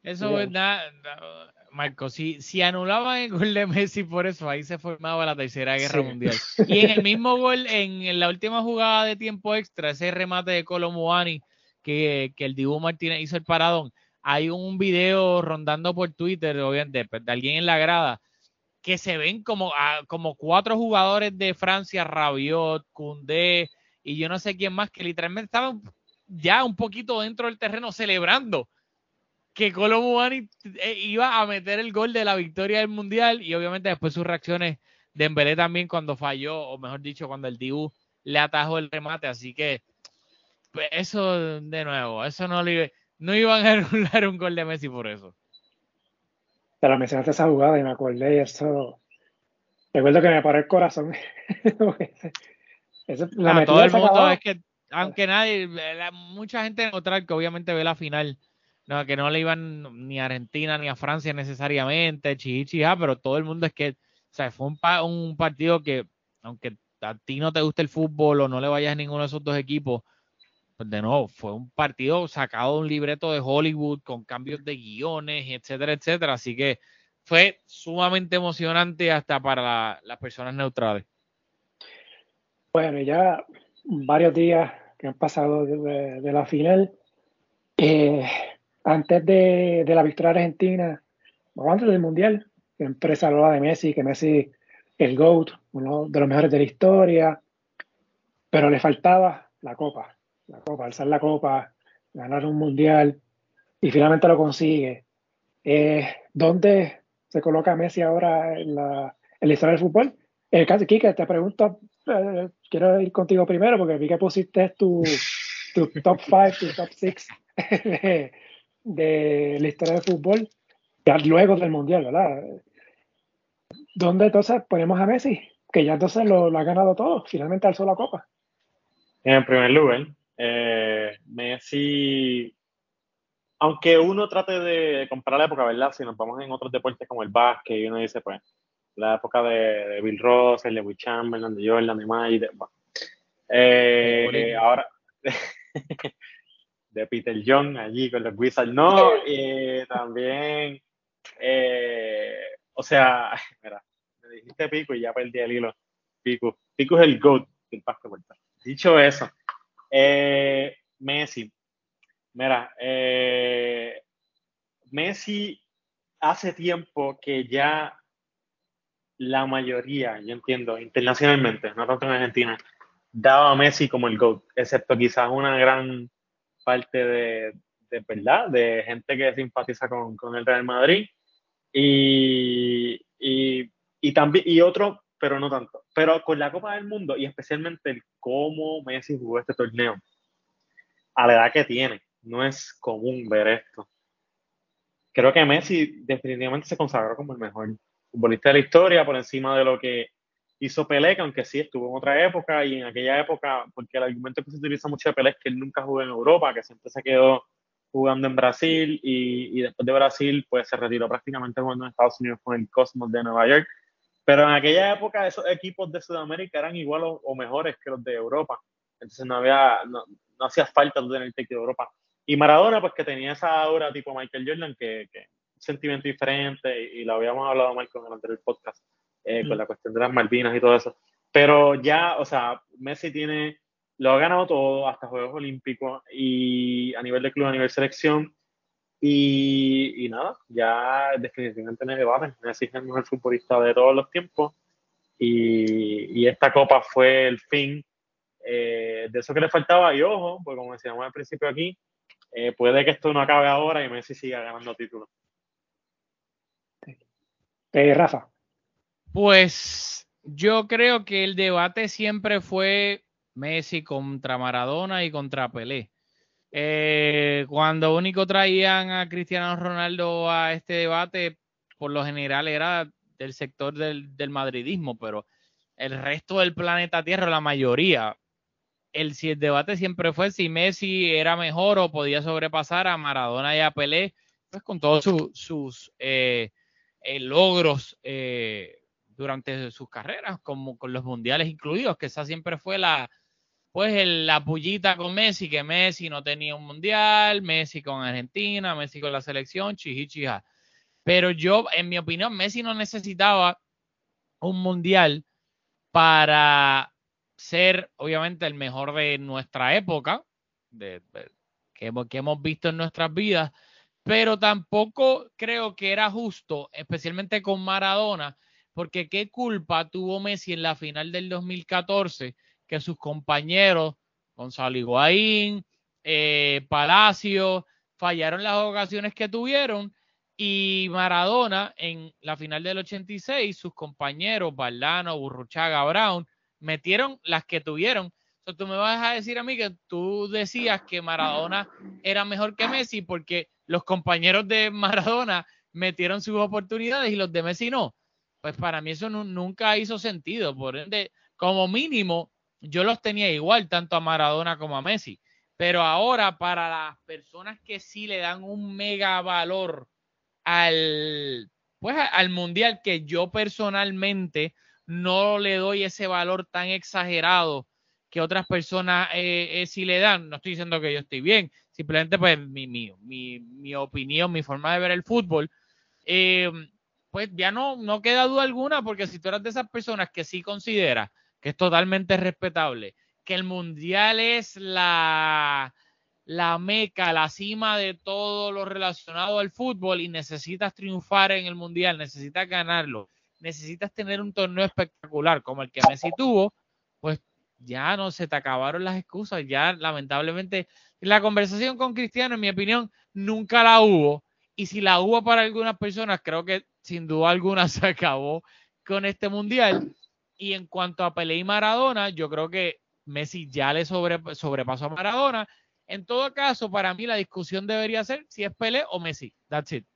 Eso es nada, Marco, si, si anulaban el gol de Messi por eso, ahí se formaba la tercera guerra mundial. Y en el mismo gol, en, la última jugada de tiempo extra, ese remate de Colomuani que, que el Dibu Martínez hizo el paradón, hay un video rondando por Twitter, obviamente, pues, de alguien en la grada, que se ven como, ah, como cuatro jugadores de Francia, Rabiot, Koundé y yo no sé quién más, que literalmente estaban ya un poquito dentro del terreno celebrando que Colombo eh, iba a meter el gol de la victoria del Mundial y obviamente después sus reacciones de Embelé también cuando falló, o mejor dicho, cuando el Dibu le atajó el remate, así que pues, eso de nuevo, eso no, le, no iban a anular un gol de Messi por eso. Pero mencionaste esa jugada y me acordé y eso. Recuerdo que me paró el corazón. la todo el mundo es que, aunque nadie, mucha gente neutral que obviamente ve la final, no, que no le iban ni a Argentina ni a Francia necesariamente, chichi, ah, pero todo el mundo es que, o sea, fue un, un partido que, aunque a ti no te guste el fútbol o no le vayas a ninguno de esos dos equipos, pues de nuevo, fue un partido sacado de un libreto de Hollywood con cambios de guiones, etcétera, etcétera. Así que fue sumamente emocionante hasta para las personas neutrales. Bueno, ya varios días que han pasado de, la final. Eh, antes de, la victoria argentina, antes del Mundial, empresa hablaba de Messi, que Messi el GOAT, uno de los mejores de la historia, pero le faltaba la copa, la copa, alzar la copa, ganar un mundial, y finalmente lo consigue. Eh, ¿Dónde se coloca Messi ahora en la, en la historia del fútbol? El eh, caso, Kike, te pregunto, eh, quiero ir contigo primero porque vi que pusiste tu, tu top 5, tu top 6 de, de, la historia del fútbol, ya luego del Mundial, ¿verdad? ¿Dónde entonces ponemos a Messi? Que ya entonces lo, lo ha ganado todo, finalmente alzó la copa. En primer lugar, eh, Messi, aunque uno trate de comparar la época, ¿verdad? Si nos vamos en otros deportes como el básquet y uno dice, pues, la época de, Bill Ross, de Will Chamberlain, de Jordan, de Mike, eh, ahora de Peter Young allí con los Wizards, no, y también, eh, o sea, mira, me dijiste Pico y ya perdí el hilo. Pico, Pico es el GOAT del básquetbol. Dicho eso, eh, Messi, mira, Messi hace tiempo que ya la mayoría, yo entiendo, internacionalmente, no tanto en Argentina, daba a Messi como el GOAT, excepto quizás una gran parte de, de verdad, de gente que simpatiza con, con el Real Madrid y, y, y, también, y otro, pero no tanto. Pero con la Copa del Mundo y especialmente el cómo Messi jugó este torneo, a la edad que tiene, no es común ver esto. Creo que Messi definitivamente se consagró como el mejor futbolista de la historia, por encima de lo que hizo Pelé, que aunque sí estuvo en otra época y en aquella época, porque el argumento que se utiliza mucho de Pelé es que él nunca jugó en Europa, que siempre se quedó jugando en Brasil y, y después de Brasil pues se retiró prácticamente jugando en Estados Unidos con el Cosmos de Nueva York. Pero en aquella época esos equipos de Sudamérica eran igual o, mejores que los de Europa. Entonces no había, no, no hacía falta tener el de Europa. Y Maradona, pues que tenía esa aura tipo Michael Jordan, que, que sentimiento diferente y, lo habíamos hablado mal con el anterior podcast, eh, con la cuestión de las Malvinas y todo eso. Pero ya, o sea, Messi tiene, lo ha ganado todo, hasta Juegos Olímpicos y a nivel de club, a nivel selección. Y, y nada, ya definitivamente en el debate. Messi es el mejor futbolista de todos los tiempos. Y, y esta copa fue el fin eh, de eso que le faltaba. Y ojo, porque como decíamos al principio aquí, eh, puede que esto no acabe ahora y Messi siga ganando títulos. Eh, Rafa. Pues yo creo que el debate siempre fue Messi contra Maradona y contra Pelé. Eh, cuando único traían a Cristiano Ronaldo a este debate, por lo general era del sector del, madridismo, pero el resto del planeta Tierra, la mayoría, el, si el debate siempre fue si Messi era mejor o podía sobrepasar a Maradona y a Pelé, pues con todos sus eh, eh, logros eh, durante sus carreras, como con los mundiales incluidos, que esa siempre fue la, pues la pullita con Messi, que Messi no tenía un mundial, Messi con Argentina, Messi con la selección, chihichija. Pero yo, en mi opinión, Messi no necesitaba un mundial para ser, obviamente, el mejor de nuestra época, que hemos visto en nuestras vidas, pero tampoco creo que era justo, especialmente con Maradona, porque qué culpa tuvo Messi en la final del 2014 que sus compañeros, Gonzalo Higuaín, eh, Palacio, fallaron las ocasiones que tuvieron y Maradona en la final del 86, sus compañeros, Baldano, Burruchaga, Brown, metieron las que tuvieron. Entonces, tú me vas a decir a mí que tú decías que Maradona era mejor que Messi porque los compañeros de Maradona metieron sus oportunidades y los de Messi no. Pues para mí eso nunca hizo sentido. Por ende, como mínimo, yo los tenía igual, tanto a Maradona como a Messi. Pero ahora, para las personas que sí le dan un mega valor al, pues, al mundial, que yo personalmente no le doy ese valor tan exagerado que otras personas eh, eh, sí le dan. No estoy diciendo que yo estoy bien, simplemente pues mi, mi, mi, opinión, mi forma de ver el fútbol, eh, pues ya no, no queda duda alguna, porque si tú eres de esas personas que sí considera que es totalmente respetable, que el mundial es la la meca, la cima de todo lo relacionado al fútbol y necesitas triunfar en el mundial, necesitas ganarlo, necesitas tener un torneo espectacular como el que Messi tuvo, pues ya no se te acabaron las excusas, ya lamentablemente la conversación con Cristiano, en mi opinión, nunca la hubo. Y si la hubo para algunas personas, creo que sin duda alguna se acabó con este mundial. Y en cuanto a Pelé y Maradona, yo creo que Messi ya le sobrepasó a Maradona. En todo caso, para mí la discusión debería ser si es Pelé o Messi. That's it.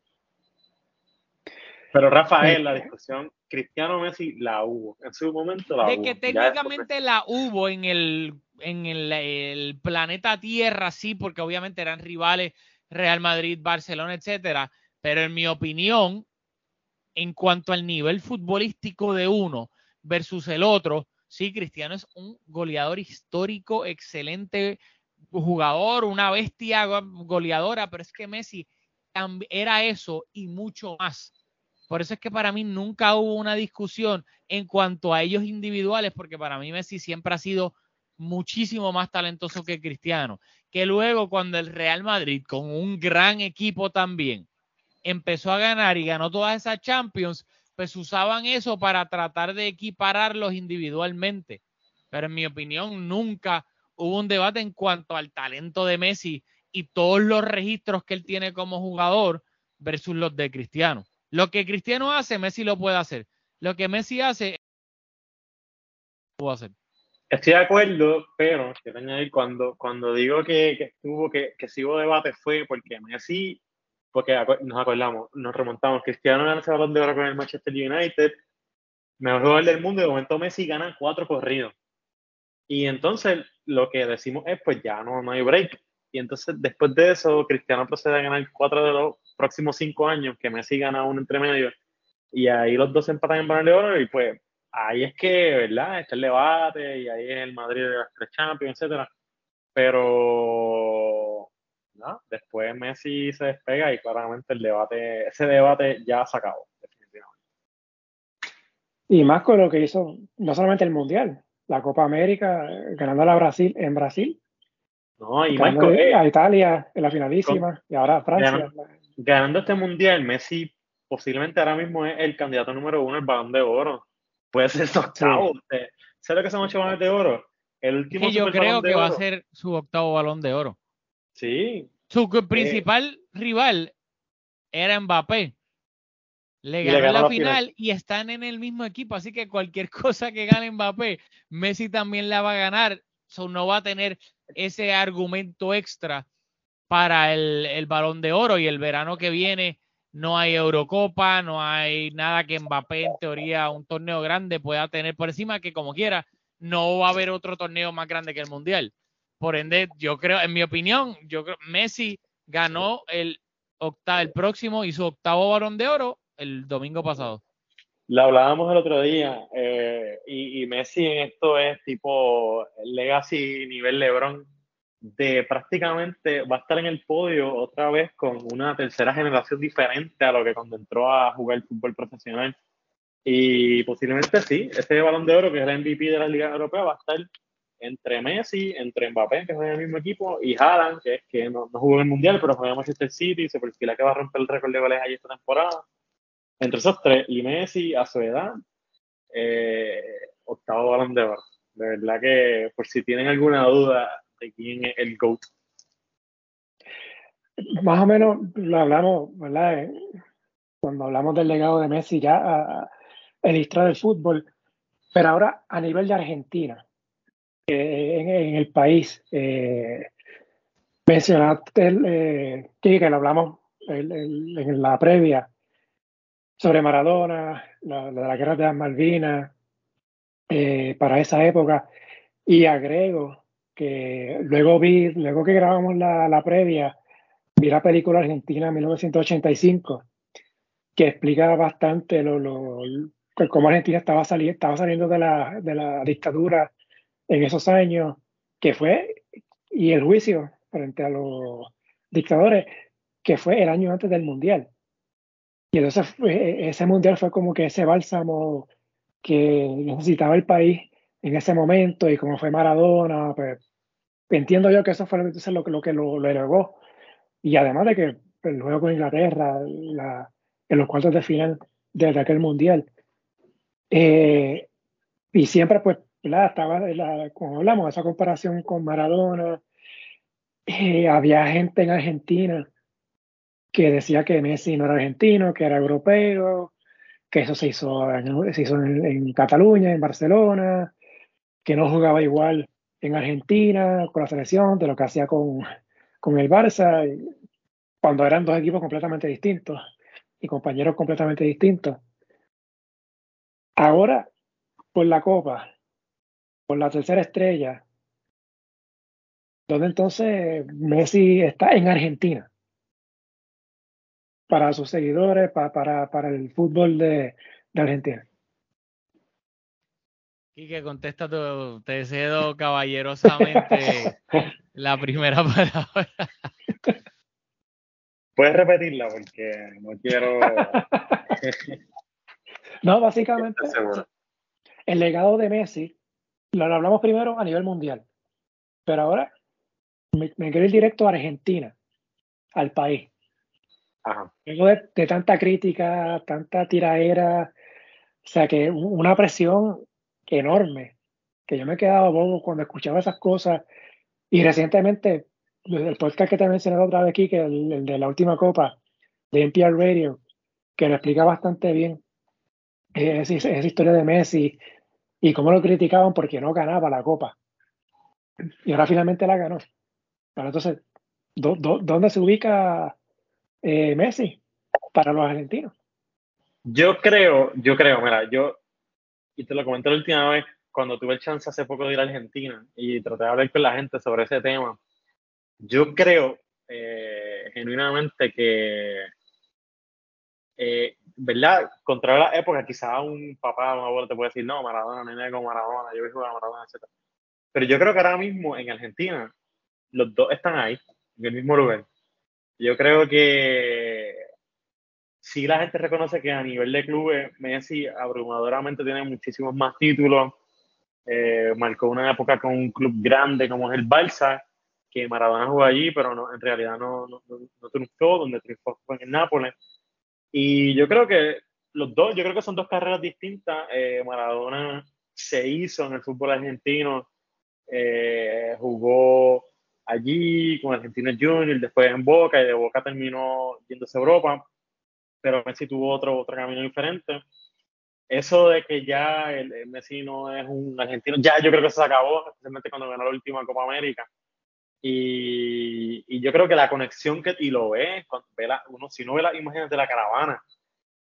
Pero Rafael, la discusión Cristiano Messi la hubo. En su momento la hubo. De que técnicamente la hubo en el, en el, planeta Tierra, sí, porque obviamente eran rivales Real Madrid, Barcelona, etcétera. Pero en mi opinión, en cuanto al nivel futbolístico de uno versus el otro, sí, Cristiano es un goleador histórico, excelente jugador, una bestia goleadora, pero es que Messi era eso y mucho más por eso es que para mí nunca hubo una discusión en cuanto a ellos individuales, porque para mí Messi siempre ha sido muchísimo más talentoso que Cristiano. Que luego cuando el Real Madrid, con un gran equipo también, empezó a ganar y ganó todas esas Champions, pues usaban eso para tratar de equipararlos individualmente. Pero en mi opinión nunca hubo un debate en cuanto al talento de Messi y todos los registros que él tiene como jugador versus los de Cristiano. Lo que Cristiano hace, Messi lo puede hacer. Lo que Messi hace, lo puede hacer. Estoy de acuerdo, pero quiero añadir, cuando, cuando digo que, que estuvo, que, que si hubo debate fue porque Messi, porque nos acordamos, nos remontamos, Cristiano gana ese balón de oro con el Manchester United, mejor jugador del mundo, y de momento Messi gana cuatro corridos. Y entonces lo que decimos es, pues ya no, no hay break. Y entonces después de eso, Cristiano procede a ganar cuatro de los próximos cinco años, que Messi gana uno entre medio, y ahí los dos empatan en Balón de Oro, y pues ahí es que, ¿verdad? Está el debate, y ahí es el Madrid de las tres Champions, etcétera. Pero ¿no? después Messi se despega y claramente el debate, ese debate ya se acabó, definitivamente. Y más con lo que hizo, no solamente el Mundial, la Copa América, ganando a Brasil en Brasil. No, y más a Italia en la finalísima, y ahora a Francia ganando este mundial, Messi posiblemente ahora mismo es el candidato número uno al balón de oro. Puede ser su octavo. Sí. lo que son ocho balones de oro? El último yo creo que va a ser su octavo balón de oro. Sí. Su principal rival era Mbappé. Le ganó, la, final, y están en el mismo equipo, así que cualquier cosa que gane Mbappé, Messi también la va a ganar. So, no va a tener ese argumento extra para el, el, balón de oro y el verano que viene no hay Eurocopa, no hay nada que Mbappé en teoría un torneo grande pueda tener por encima que como quiera no va a haber otro torneo más grande que el Mundial. Por ende, yo creo, en mi opinión, yo creo Messi ganó el octavo, el próximo y su octavo balón de oro el domingo pasado. Lo hablábamos el otro día eh, y, y Messi en esto es tipo legacy nivel LeBron de prácticamente va a estar en el podio otra vez con una tercera generación diferente a lo que cuando entró a jugar el fútbol profesional. Y posiblemente sí, ese balón de oro que es el MVP de la Liga Europea va a estar entre Messi, entre Mbappé, que es el mismo equipo, y Haaland, que es que no, jugó en el Mundial, pero juega en Manchester City, se perfila que va a romper el récord de goles ahí esta temporada. Entre esos tres, y Messi a su edad, eh, octavo balón de oro. De verdad que, por si tienen alguna duda, de quién el GOAT. Más o menos lo hablamos, ¿verdad? Eh, cuando hablamos del legado de Messi ya a, el historia del fútbol, pero ahora a nivel de Argentina, en, el país, eh, mencionaste eh, que, lo hablamos en, la previa sobre Maradona, la, la guerra de las Malvinas, eh, para esa época, y agrego que luego vi, luego que grabamos la, la previa, vi la película Argentina 1985, que explica bastante lo, lo, cómo Argentina estaba, saliendo estaba saliendo de la, de la dictadura en esos años, que fue, y el juicio frente a los dictadores, que fue el año antes del Mundial. Y entonces ese Mundial fue como que ese bálsamo que necesitaba el país en ese momento y como fue Maradona, pues entiendo yo que eso fue lo, lo que lo, lo Y además de que el juego con Inglaterra, en los cuartos de final de, aquel mundial. Eh, y siempre, pues, estaba, la, cuando hablamos de esa comparación con Maradona, eh, había gente en Argentina que decía que Messi no era argentino, que era europeo, que eso se hizo se hizo en, Cataluña, en Barcelona, que no jugaba igual en Argentina con la selección de lo que hacía con, con el Barça, cuando eran dos equipos completamente distintos y compañeros completamente distintos. Ahora, por la Copa, por la tercera estrella, donde entonces Messi está en Argentina para sus seguidores, para, para, para el fútbol de, de Argentina. Y que contesta tu, te cedo caballerosamente la primera palabra. Puedes repetirla porque no quiero. no, básicamente. El legado de Messi lo hablamos primero a nivel mundial, pero ahora me, quiero ir directo a Argentina, al país. Ajá. De, de, tanta crítica, tanta tiraera, o sea que una presión enorme, que yo me he quedado bobo cuando escuchaba esas cosas y recientemente el podcast que te he mencionado otra vez aquí, que el, el de la última copa de NPR Radio, que lo explica bastante bien esa, esa historia de Messi y cómo lo criticaban porque no ganaba la copa. Y ahora finalmente la ganó. Pero entonces, ¿dónde se ubica eh, Messi para los argentinos? Yo creo, yo creo, mira, yo, y te lo comenté la última vez, cuando tuve el chance hace poco de ir a Argentina y traté de hablar con la gente sobre ese tema, yo creo eh, genuinamente que, eh, ¿verdad? Contra la época, quizás un papá o un abuelo te puede decir, no, Maradona, hay como Maradona, yo voy a Maradona, etc. Pero yo creo que ahora mismo en Argentina, los dos están ahí, en el mismo lugar. Yo creo que sí la gente reconoce que a nivel de clubes, Messi abrumadoramente tiene muchísimos más títulos. Eh, marcó una época con un club grande como es el Barça, que Maradona jugó allí, pero no, en realidad no, no, no, triunfó, donde triunfó fue en el Nápoles. Y yo creo que los dos, yo creo que son dos carreras distintas. Eh, Maradona se hizo en el fútbol argentino, eh, jugó allí con Argentina Junior, después en Boca y de Boca terminó yéndose a Europa, pero Messi tuvo otro, otro camino diferente. Eso de que ya el, Messi no es un argentino, ya yo creo que se acabó, especialmente cuando ganó la última Copa América. Y, y, yo creo que la conexión que, y lo ve, cuando ve la, uno, si no ve las imágenes de la caravana,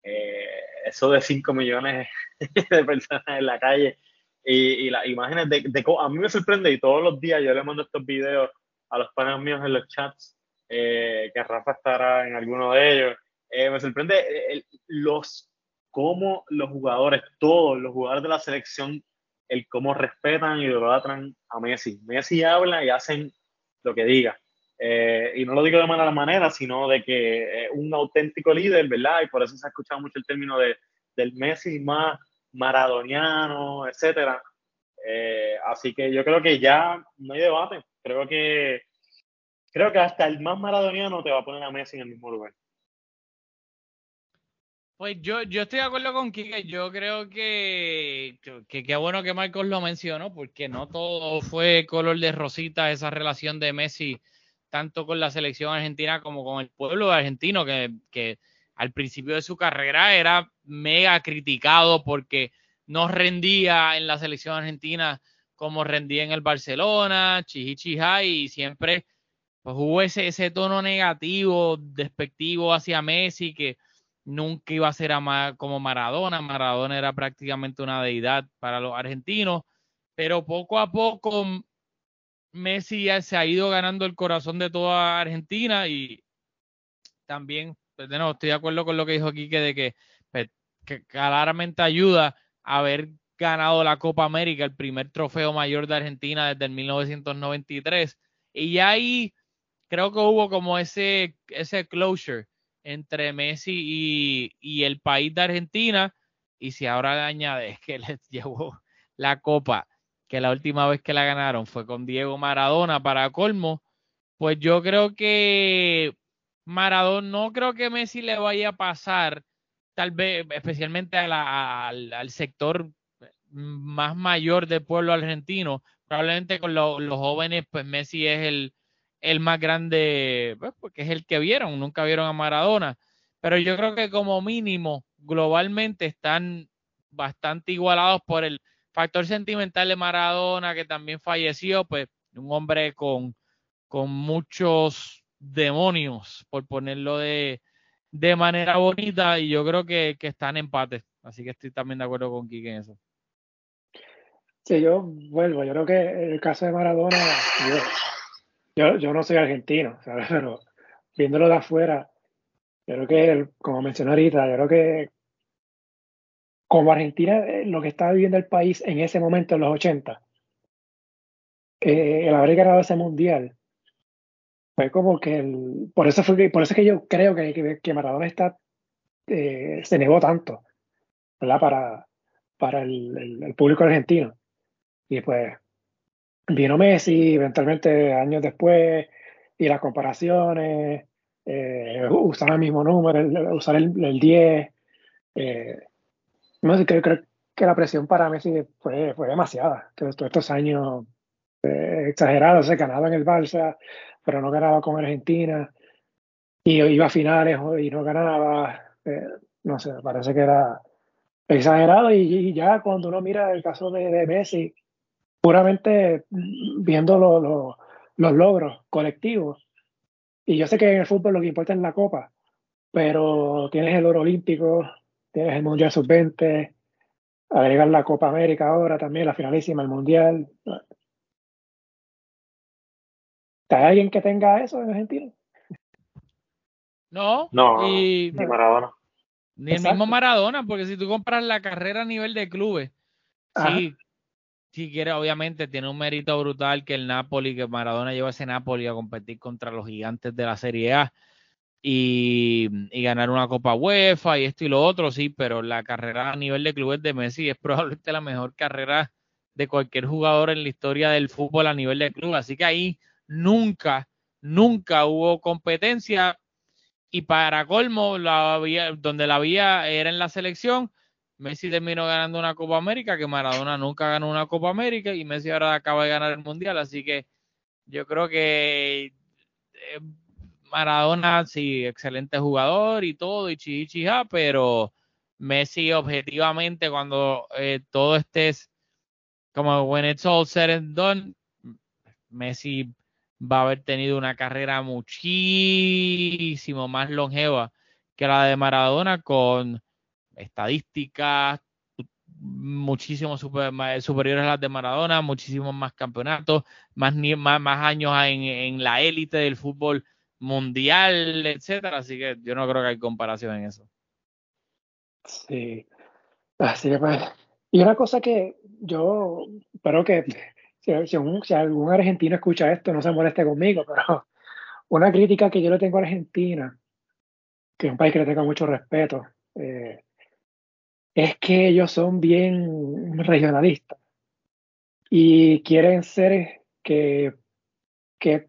eh, eso de 5 millones de personas en la calle y, y las imágenes de, de, a mí me sorprende y todos los días yo le mando estos videos a los panes míos en los chats, eh, que Rafa estará en alguno de ellos. Eh, me sorprende los cómo los jugadores, todos los jugadores de la selección, el cómo respetan y idolatran a Messi. Messi habla y hacen lo que diga. Eh, y no lo digo de mala manera, sino de que es un auténtico líder, ¿verdad? Y por eso se ha escuchado mucho el término de, del Messi más maradoniano, etcétera. Eh, así que yo creo que ya no hay debate. Creo que creo que hasta el más maradoniano te va a poner a Messi en el mismo lugar. Pues yo, yo estoy de acuerdo con Kike. Yo creo que qué bueno que Marcos lo mencionó, porque no todo fue color de rosita esa relación de Messi, tanto con la selección argentina como con el pueblo argentino, que, que al principio de su carrera era mega criticado porque no rendía en la selección argentina como rendía en el Barcelona, chihichija, y siempre pues, hubo ese, ese tono negativo, despectivo hacia Messi, que nunca iba a ser como Maradona. Maradona era prácticamente una deidad para los argentinos, pero poco a poco Messi ya se ha ido ganando el corazón de toda Argentina y también, pues, estoy de acuerdo con lo que dijo aquí, que de que, pues, que claramente ayuda a haber ganado la Copa América, el primer trofeo mayor de Argentina desde el 1993. Y ahí creo que hubo como ese, ese closure entre Messi y, el país de Argentina. Y si ahora le añades que les llevó la copa que la última vez que la ganaron fue con Diego Maradona para colmo, pues yo creo que Maradona, no creo que Messi le vaya a pasar, tal vez, especialmente al, sector más mayor del pueblo argentino, probablemente con los jóvenes, pues Messi es el, el más grande, pues, porque es el que vieron, nunca vieron a Maradona, pero yo creo que como mínimo, globalmente están bastante igualados por el factor sentimental de Maradona, que también falleció, pues un hombre con, con muchos demonios, por ponerlo de, de manera bonita, y yo creo que, que están en empate. Así que estoy también de acuerdo con Kike en eso. Sí, yo vuelvo, yo creo que el caso de Maradona, yo, no soy argentino, ¿sabes? pero viéndolo de afuera, yo creo que, como mencioné ahorita, yo creo que como Argentina, eh, lo que estaba viviendo el país en ese momento, en los 80, eh, el haber ganado ese mundial, fue como que el, por eso fue por eso es que yo creo que, que, Maradona está, eh, se negó tanto. Para, para el, público argentino. Y pues vino Messi, eventualmente años después, y las comparaciones, usar el mismo número, usar el, el 10. No sé, creo, creo, que la presión para Messi fue, fue demasiada. Todos estos años eh, exagerados, se ganaba en el Barça, pero no ganaba con Argentina. Y iba a finales y no ganaba. Eh, no sé, parece que era exagerado. Y, ya cuando uno mira el caso de, Messi, puramente viendo los logros colectivos. Y yo sé que en el fútbol lo que importa es la copa, pero tienes el oro olímpico, tienes el Mundial Sub-20, agregar la Copa América ahora también, la finalísima, el Mundial. ¿Hay alguien que tenga eso en Argentina? No, no, ni Maradona. Ni el mismo Maradona, porque si tú compras la carrera a nivel de clubes, sí, si quiere, obviamente tiene un mérito brutal que el Napoli, que Maradona lleva ese Napoli a competir contra los gigantes de la Serie A y, ganar una Copa UEFA y esto y lo otro, sí, pero la carrera a nivel de clubes de Messi es probablemente la mejor carrera de cualquier jugador en la historia del fútbol a nivel de club. Así que ahí nunca, nunca hubo competencia y para colmo, la donde la vía era en la selección, Messi terminó ganando una Copa América, que Maradona nunca ganó una Copa América y Messi ahora acaba de ganar el Mundial, así que yo creo que eh, Maradona, sí, excelente jugador y todo, y chichija, pero Messi objetivamente cuando eh, todo estés como when it's all said and done, Messi va a haber tenido una carrera muchísimo más longeva que la de Maradona con estadísticas muchísimo superiores a las de Maradona, muchísimos más campeonatos, más, más, años en, en la élite del fútbol mundial, etcétera, así que yo no creo que hay comparación en eso. Sí, así que pues, y una cosa que yo espero que si, algún argentino escucha esto no se moleste conmigo, pero una crítica que yo le tengo a Argentina, que es un país que le tengo mucho respeto, eh, es que ellos son bien regionalistas y quieren ser que, que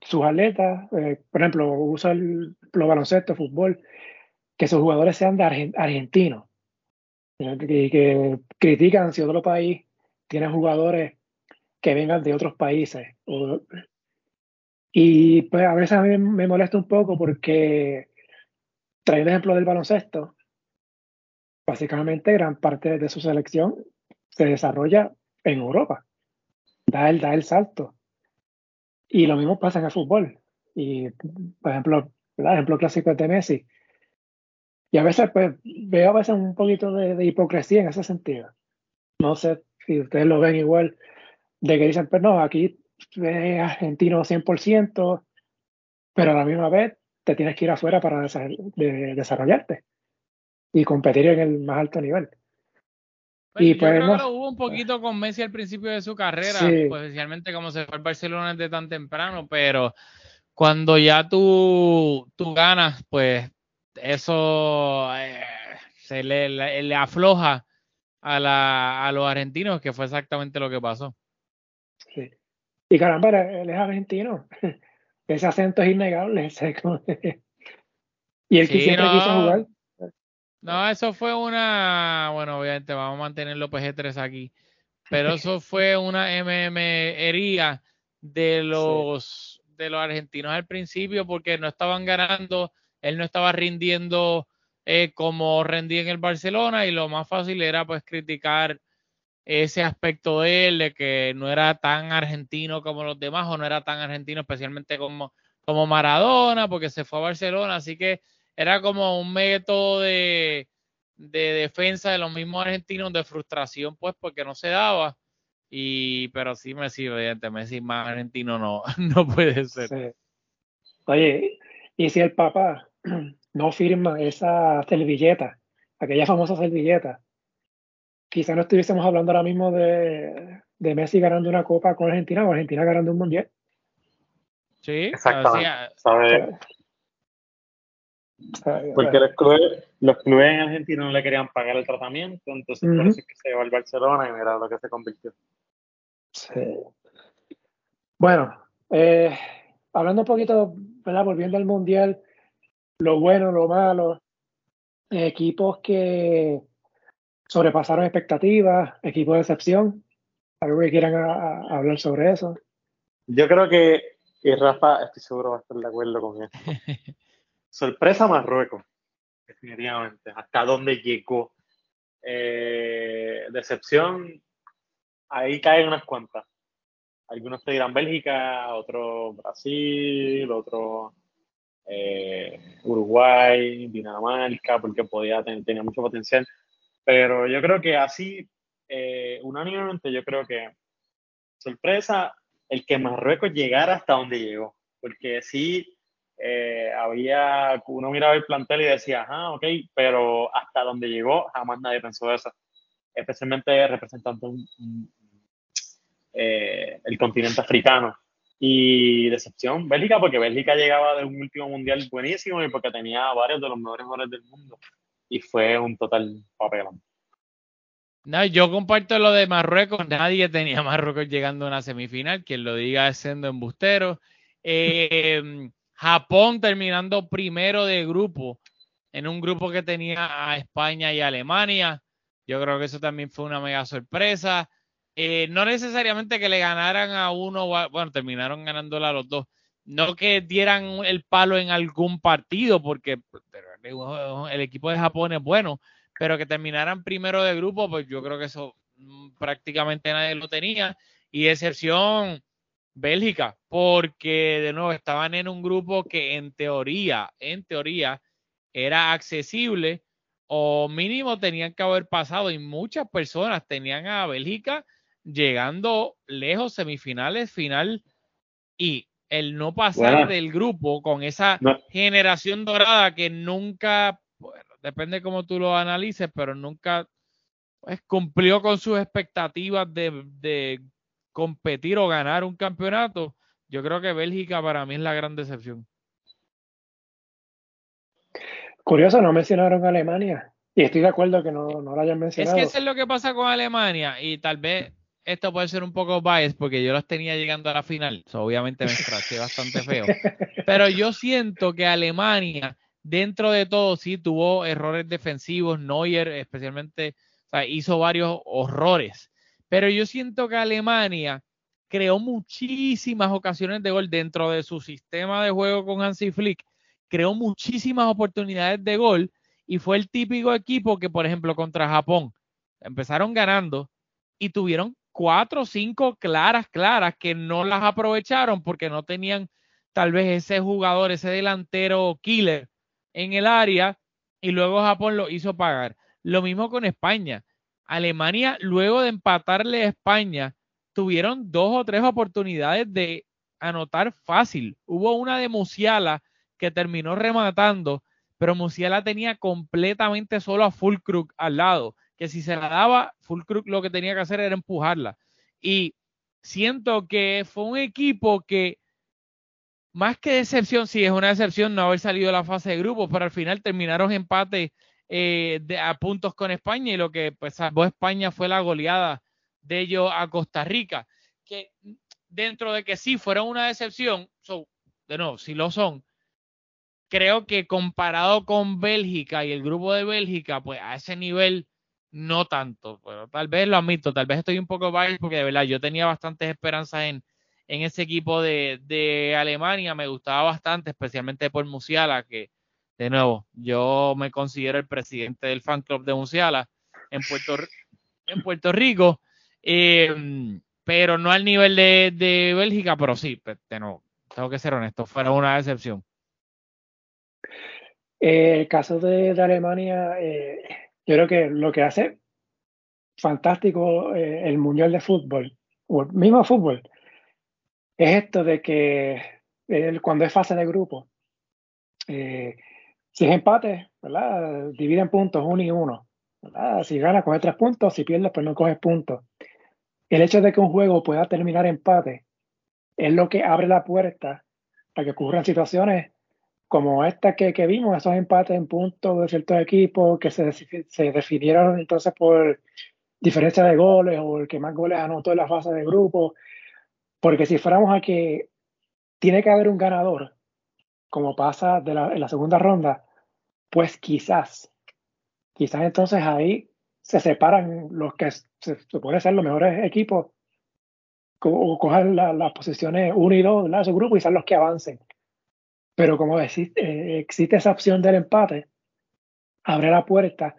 sus atletas, eh, por ejemplo, usa el, baloncesto, fútbol, que sus jugadores sean de argentinos, y que, critican si otro país tiene jugadores que vengan de otros países. y pues a veces a mí me molesta un poco porque, trayendo ejemplo del baloncesto, básicamente gran parte de su selección se desarrolla en Europa. Da el, da el salto. Y lo mismo pasa en el fútbol. Y, por ejemplo, el ejemplo clásico de Messi. Y a veces, pues, veo a veces un poquito de, hipocresía en ese sentido. No sé si ustedes lo ven igual, de que dicen, pues no, aquí es argentino 100%, pero a la misma vez te tienes que ir afuera para desarrollarte y competir en el más alto nivel. Pues, y pues, creo que lo hubo un poquito con Messi al principio de su carrera, pues, especialmente como se fue al Barcelona desde tan temprano, pero cuando ya tú, tú ganas, pues eso eh, se le, le, afloja a, la, a los argentinos, que fue exactamente lo que pasó. Sí. Y caramba, él es argentino. Ese acento es innegable. y él que siempre quiso jugar. No, eso fue una. Bueno, obviamente vamos a mantener los PG3 aquí. Pero eso fue una MMería de los, de los argentinos al principio porque no estaban ganando. Él no estaba rindiendo eh, como rendía en el Barcelona y lo más fácil era pues criticar ese aspecto de él, de que no era tan argentino como los demás o no era tan argentino especialmente como, como Maradona porque se fue a Barcelona, así que era como un método de, defensa de los mismos argentinos, de frustración pues porque no se daba. Y, pero sí, Messi, evidentemente, Messi más argentino no, no puede ser. Oye, y si el papá no firma esa servilleta, aquella famosa servilleta, quizá no estuviésemos hablando ahora mismo de, de Messi ganando una copa con Argentina o Argentina ganando un mundial. Sí, exactamente. Porque los clubes, los clubes en Argentina no le querían pagar el tratamiento, entonces por eso es que se llevó al Barcelona y mira lo que se convirtió. Sí. Bueno, eh, hablando un poquito, ¿verdad? volviendo al mundial, lo bueno, lo malo, equipos que sobrepasaron expectativas, equipos de excepción. ¿Algo que quieran hablar sobre eso? Yo creo que, y Rafa, estoy seguro va a estar de acuerdo con esto. Sorpresa Marruecos, definitivamente. ¿Hasta dónde llegó? Eh, decepción, ahí caen unas cuantas. Algunos te dirán Bélgica, otros Brasil, otros eh, Uruguay, Dinamarca, porque podía tenía mucho potencial. Pero yo creo que así, eh, unánimemente, yo creo que sorpresa el que Marruecos llegara hasta donde llegó. Porque sí, eh, había, uno miraba el plantel y decía, ah, ok, pero hasta donde llegó jamás nadie pensó eso. Especialmente representando eh, el continente africano. Y decepción, Bélgica, porque Bélgica llegaba de un último mundial buenísimo y porque tenía varios de los mejores jugadores del mundo y fue un total papelón. No, yo comparto lo de Marruecos. Nadie tenía Marruecos llegando a una semifinal. Quien lo diga es siendo embustero. Eh, Japón terminando primero de grupo en un grupo que tenía a España y Alemania. Yo creo que eso también fue una mega sorpresa. Eh, no necesariamente que le ganaran a uno, bueno, terminaron ganándola a los dos. No que dieran el palo en algún partido, porque el equipo de Japón es bueno, pero que terminaran primero de grupo, pues yo creo que eso mm, prácticamente nadie lo tenía. Y excepción Bélgica, porque de nuevo estaban en un grupo que en teoría, en teoría, era accesible o mínimo tenían que haber pasado y muchas personas tenían a Bélgica llegando lejos, semifinales, final y el no pasar del grupo con esa generación dorada que nunca, bueno, depende cómo tú lo analices, pero nunca pues, cumplió con sus expectativas de, de competir o ganar un campeonato. Yo creo que Bélgica para mí es la gran decepción. Curioso, no mencionaron a Alemania. Y estoy de acuerdo que no, no lo hayan mencionado. Es que eso es lo que pasa con Alemania. Y tal vez esto puede ser un poco bias porque yo los tenía llegando a la final. obviamente me escraché bastante feo. Pero yo siento que Alemania, dentro de todo, sí tuvo errores defensivos. Neuer, especialmente, hizo varios horrores. Pero yo siento que Alemania creó muchísimas ocasiones de gol dentro de su sistema de juego con Hansi Flick. Creó muchísimas oportunidades de gol y fue el típico equipo que, por ejemplo, contra Japón empezaron ganando y tuvieron cuatro o cinco claras, claras, que no las aprovecharon porque no tenían tal vez ese jugador, ese delantero killer en el área y luego Japón lo hizo pagar. Lo mismo con España. Alemania, luego de empatarle a España, tuvieron dos o tres oportunidades de anotar fácil. Hubo una de Musiala que terminó rematando, pero Musiala tenía completamente solo a Fulkrug al lado que si se la daba, Fulkrug lo que tenía que hacer era empujarla. Y siento que fue un equipo que, más que decepción, sí es una decepción no haber salido de la fase de grupos, pero al final terminaron empate eh, de, a puntos con España y lo que pues salvó España fue la goleada de ellos a Costa Rica. Que dentro de que sí fueron una decepción, de nuevo, si lo son, creo que comparado con Bélgica y el grupo de Bélgica, pues a ese nivel no tanto, pero tal vez lo admito, tal vez estoy un poco biased porque de verdad yo tenía bastantes esperanzas en, en ese equipo de, de, Alemania, me gustaba bastante, especialmente por Musiala, que de nuevo, yo me considero el presidente del fan club de Musiala en Puerto, en Puerto Rico, eh, pero no al nivel de, Bélgica, pero sí, de nuevo, tengo que ser honesto, fuera una decepción. Eh, el caso de, de Alemania, eh, yo creo que lo que hace fantástico eh, el Mundial de Fútbol, o el mismo fútbol, es esto de que cuando es fase de grupo, si es empate, ¿verdad? dividen puntos uno y uno. Si ganas, coges tres puntos, si pierdes, pues no coges puntos. El hecho de que un juego pueda terminar empate es lo que abre la puerta para que ocurran situaciones como esta que, que vimos, esos empates en puntos de ciertos equipos que se, se definieron entonces por diferencia de goles o el que más goles anotó en la fase de grupo. Porque si fuéramos a que tiene que haber un ganador, como pasa en la segunda ronda, pues quizás, quizás entonces ahí se separan los que se supone ser los mejores equipos o coger las posiciones 1 y 2 de su grupo y ser los que avancen. Pero como existe, eh, existe esa opción del empate, abre la puerta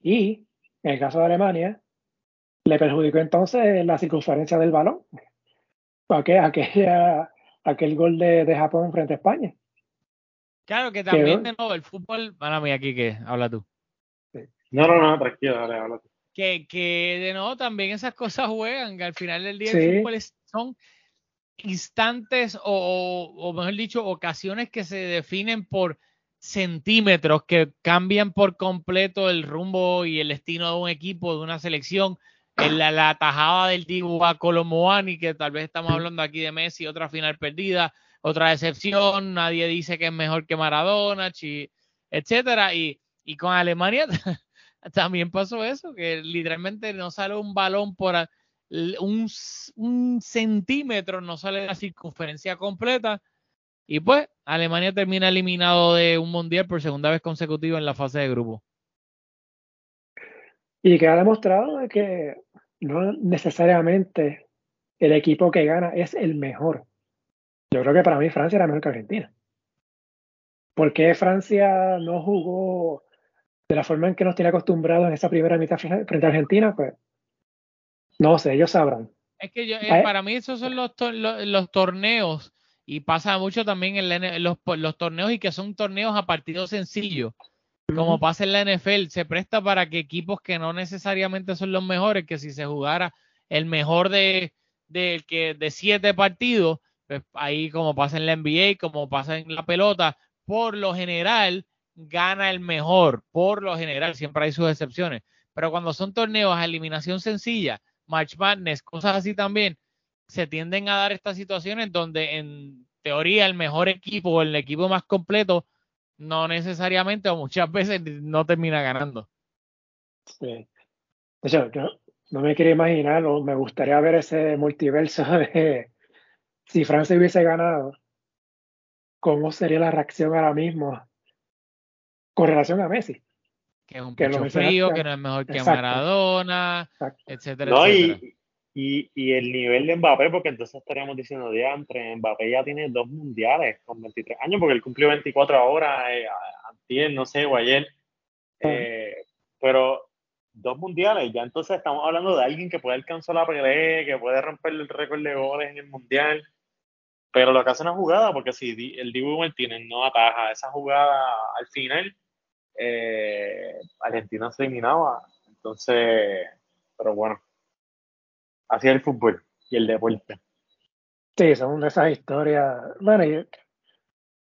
y en el caso de Alemania le perjudicó entonces la circunferencia del balón. Aquel, aquel, gol de, Japón frente a España. Claro que también de nuevo el fútbol, para mí aquí que habla tú. No, no, no, tranquilo, dale, habla tú. Que, que de nuevo también esas cosas juegan, que al final del día el fútbol son instantes o, mejor dicho, ocasiones que se definen por centímetros que cambian por completo el rumbo y el destino de un equipo, de una selección. La, la tajada del Dibu a Colomoani, que tal vez estamos hablando aquí de Messi, otra final perdida, otra decepción, nadie dice que es mejor que Maradona, etcétera. Y, y con Alemania también pasó eso, que literalmente no sale un balón por, un, centímetro no sale la circunferencia completa. Y pues Alemania termina eliminado de un mundial por segunda vez consecutiva en la fase de grupo. Y que ha demostrado que no necesariamente el equipo que gana es el mejor. Yo creo que para mí Francia era mejor que Argentina. ¿Por qué Francia no jugó de la forma en que nos tiene acostumbrados en esa primera mitad frente a Argentina? Pues no sé, ellos sabrán. Es que yo, eh, para mí esos son los, los, torneos y pasa mucho también en los, los, torneos y que son torneos a partido sencillo. Como pasa en la NFL, se presta para que equipos que no necesariamente son los mejores, que si se jugara el mejor de, de, que, de siete partidos, pues ahí como pasa en la NBA, como pasa en la pelota, por lo general gana el mejor, por lo general, siempre hay sus excepciones. Pero cuando son torneos a eliminación sencilla, March Madness, cosas así también, se tienden a dar estas situaciones donde en teoría el mejor equipo o el equipo más completo no necesariamente o muchas veces no termina ganando. Sí. Yo no me quiero imaginar o me gustaría ver ese multiverso de si Francia hubiese ganado, ¿cómo sería la reacción ahora mismo con relación a Messi? que es un pecho frío, que no es mejor que Maradona, etcétera, no, Y, y, y, el nivel de Mbappé, porque entonces estaríamos diciendo, diantre, Mbappé ya tiene dos mundiales con 23 años, porque él cumplió 24 ahora, eh, no sé, o ayer. Eh, pero dos mundiales, ya entonces estamos hablando de alguien que puede alcanzar la pelea, que puede romper el récord de goles en el mundial. Pero lo que hace una jugada, porque si el Dibu Martínez no ataja esa jugada al final, eh, Argentina se eliminaba. Entonces, pero bueno, así es el fútbol y el deporte. Sí, son de esas historias. Bueno, y,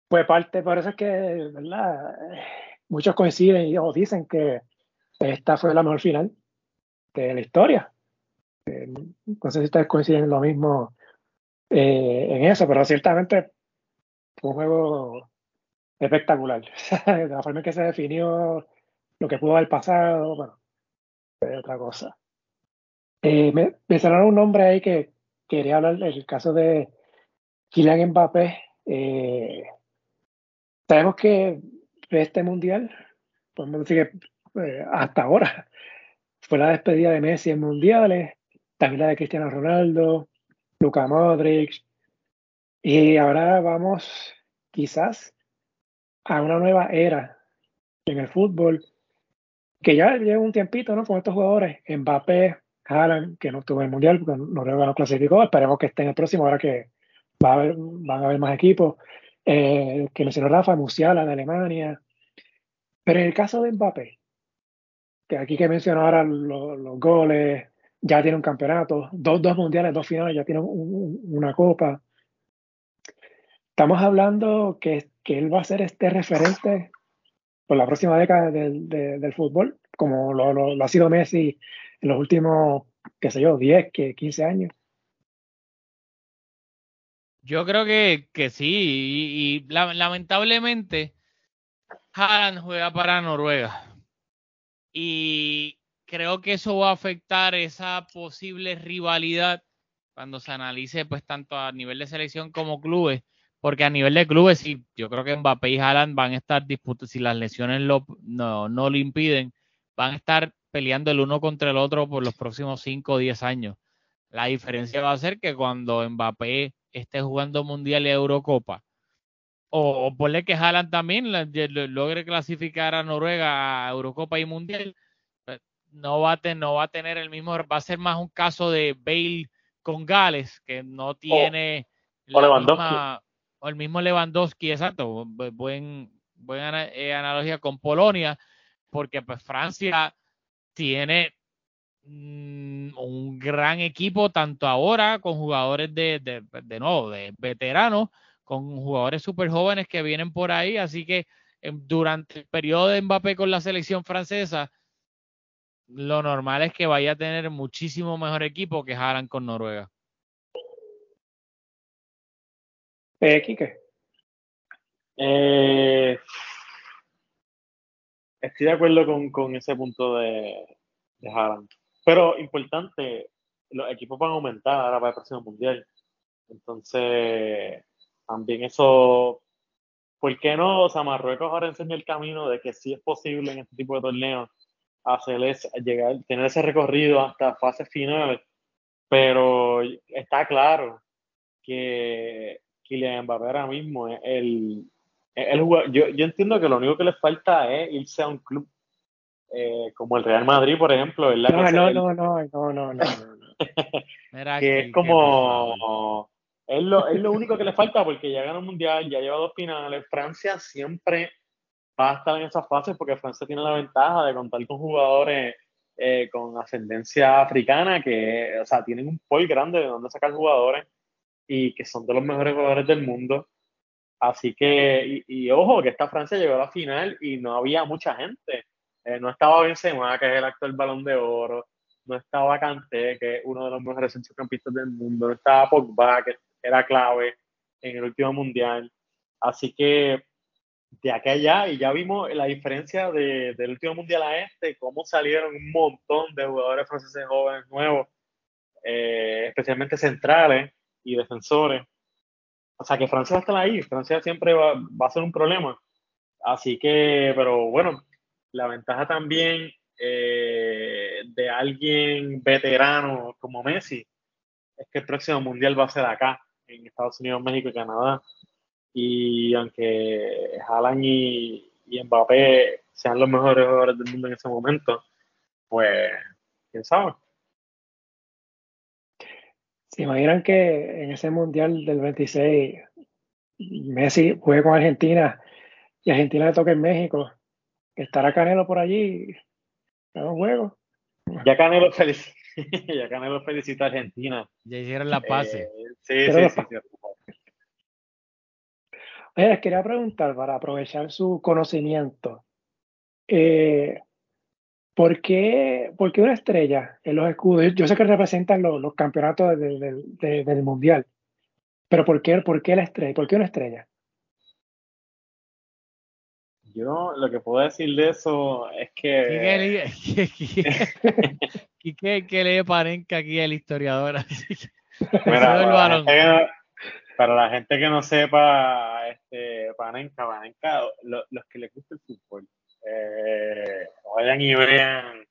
pues parte, por eso es que, ¿verdad? Muchos coinciden o dicen que esta fue la mejor final de la historia. Eh, no sé si ustedes coinciden en lo mismo eh, en eso, pero ciertamente fue un juego espectacular. la forma en que se definió lo que pudo haber pasado, bueno, es otra cosa. Eh, me mencionaron un nombre ahí que quería hablar del caso de Kylian Mbappé. Eh, sabemos que este mundial, podemos decir que eh, hasta ahora, fue la despedida de Messi en mundiales, también la de Cristiano Ronaldo, Luka Modric, y ahora vamos quizás a una nueva era en el fútbol, que ya lleva un tiempito, ¿no? Con estos jugadores, Mbappé, Haaland, que no estuvo en el Mundial porque no clasificó, esperemos que esté en el próximo, ahora que va a haber, van a haber más equipos, eh, que mencionó Rafa, Musiala de Alemania, pero en el caso de Mbappé, que aquí que mencionó ahora los, goles, ya tiene un campeonato, dos, dos mundiales, dos finales, ya tiene una copa. Estamos hablando que, que él va a ser este referente por la próxima década del, del fútbol, como lo, ha sido Messi en los últimos, qué sé yo, 10, 15 años. Yo creo que, que sí, y, y lamentablemente Haaland juega para Noruega. Y creo que eso va a afectar esa posible rivalidad cuando se analice pues tanto a nivel de selección como clubes, porque a nivel de clubes sí, yo creo que Mbappé y Haaland van a estar disputados, si las lesiones lo, no, no lo impiden, van a estar peleando el uno contra el otro por los próximos 5 o 10 años. La diferencia va a ser que cuando Mbappé esté jugando Mundial y Eurocopa, o, o ponle que Haaland también logre clasificar a Noruega a Eurocopa y Mundial, no va, a no va a tener el mismo, va a ser más un caso de Bale con Gales, que no tiene o, Lewandowski. o el mismo Lewandowski, exacto, buen, buena eh, analogía con Polonia, porque pues Francia tiene mm, un gran equipo tanto ahora con jugadores de, de, de nuevo, de veteranos, con jugadores súper jóvenes que vienen por ahí, así que em, durante el periodo de Mbappé con la selección francesa, lo normal es que vaya a tener muchísimo mejor equipo que Haaland con Noruega. Eh, Quique. Eh, estoy de acuerdo con, con ese punto de, de Haaland. Pero importante, los equipos van a aumentar ahora para el próximo mundial. Entonces, también eso, ¿por qué no? O sea, Marruecos ahora enseña el camino de que sí es posible en este tipo de torneos hacerles llegar, tener ese recorrido hasta fases finales, pero está claro que Kylian Mbappé ahora mismo es el, el jugador. Yo, yo entiendo que lo único que le falta es irse a un club eh, como el Real Madrid, por ejemplo. No, no, no, no, no, no, no, que es como es lo, es lo único que le falta porque ya ganó un mundial, ya lleva dos finales. Francia siempre va a estar en esas fases porque Francia tiene la ventaja de contar con jugadores eh, con ascendencia africana que, o sea, tienen un pol grande de donde sacar jugadores y que son de los mejores jugadores del mundo. Así que, y, ojo, que esta Francia llegó a la final y no había mucha gente. Eh, no estaba Benzema, que es el actual balón de oro. No estaba Kanté, que es uno de los mejores centrocampistas del mundo. No estaba Pogba, que era clave en el último mundial. Así que de acá allá, y ya vimos la diferencia de, del último mundial a este, cómo salieron un montón de jugadores franceses jóvenes nuevos, eh, especialmente centrales y defensores. O sea que Francia a estar ahí, Francia siempre va, va, a ser un problema. Así que, pero bueno, la ventaja también eh, de alguien veterano como Messi es que el próximo mundial va a ser acá en Estados Unidos, México y Canadá. Y aunque Haaland y, y Mbappé sean los mejores jugadores del mundo en ese momento, pues, quién sabe. ¿Se imaginan que en ese Mundial del 26 Messi juegue con Argentina y Argentina le toque en México? ¿Estará Canelo por allí un juego? Ya Canelo feliz. ya Canelo felicita a Argentina. Ya hicieron la pase. Eh, sí, sí, sí, Oye, les quería preguntar, para aprovechar su conocimiento, eh, ¿por, qué, ¿por, qué, una estrella en los escudos? Yo sé que representan los, los campeonatos de, de, del Mundial, pero ¿por qué, ¿por qué la estrella? ¿Por qué una estrella? Yo lo que puedo decir de eso es que. Quique que lee Panenka aquí, el historiador. Para, la gente que no sepa, este, Panenka, Panenka, los que les gusta el fútbol, eh, vayan y vean,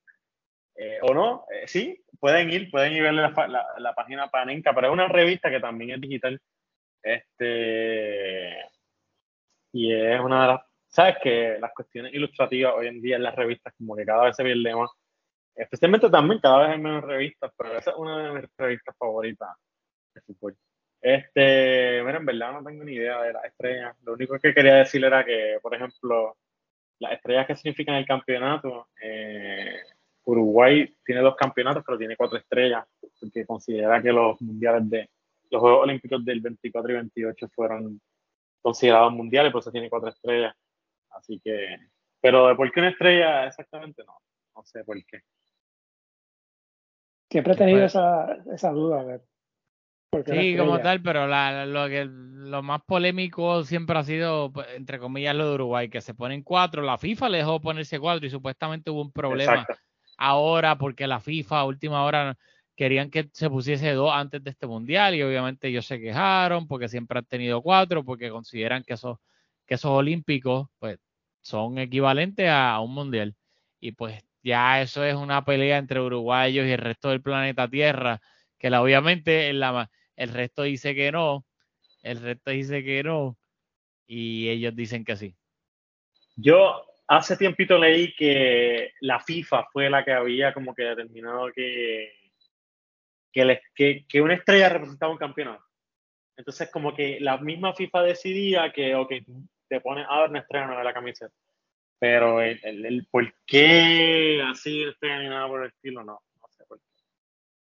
eh, o no, eh, sí, pueden ir, pueden ir a ver la, la, página Panenka, pero es una revista que también es digital. Este, y es una de las, sabes que las cuestiones ilustrativas hoy en día en las revistas como que cada vez se pierde más, especialmente también cada vez hay menos revistas, pero esa es una de mis revistas favoritas de fútbol. Este, mira, en verdad no tengo ni idea de las estrellas. Lo único que quería decir era que, por ejemplo, las estrellas que significan el campeonato, eh, Uruguay tiene dos campeonatos, pero tiene cuatro estrellas, porque considera que los mundiales de los Juegos Olímpicos del 24 y 28 fueron considerados mundiales, por eso tiene cuatro estrellas. Así que, pero de por qué una estrella exactamente no, no sé por qué. Siempre he tenido esa, esa duda. ver Sí, como tal, pero lo, que, lo más polémico siempre ha sido, pues, entre comillas, lo de Uruguay, que se ponen cuatro. La FIFA le dejó ponerse cuatro y supuestamente hubo un problema ahora porque la FIFA a última hora querían que se pusiese dos antes de este mundial y obviamente ellos se quejaron porque siempre han tenido cuatro porque consideran que esos, que esos olímpicos pues son equivalentes a, un mundial. Y pues ya eso es una pelea entre uruguayos y el resto del planeta Tierra, que la, obviamente la el resto dice que no, el resto dice que no, y ellos dicen que sí. Yo hace tiempito leí que la FIFA fue la que había como que determinado que, que, una estrella representaba un campeonato. Entonces, como que la misma FIFA decidía que, ok, te pones a ver una estrella no de la camiseta. Pero el, el, por qué así estrella ni nada por el estilo, no, no sé por qué.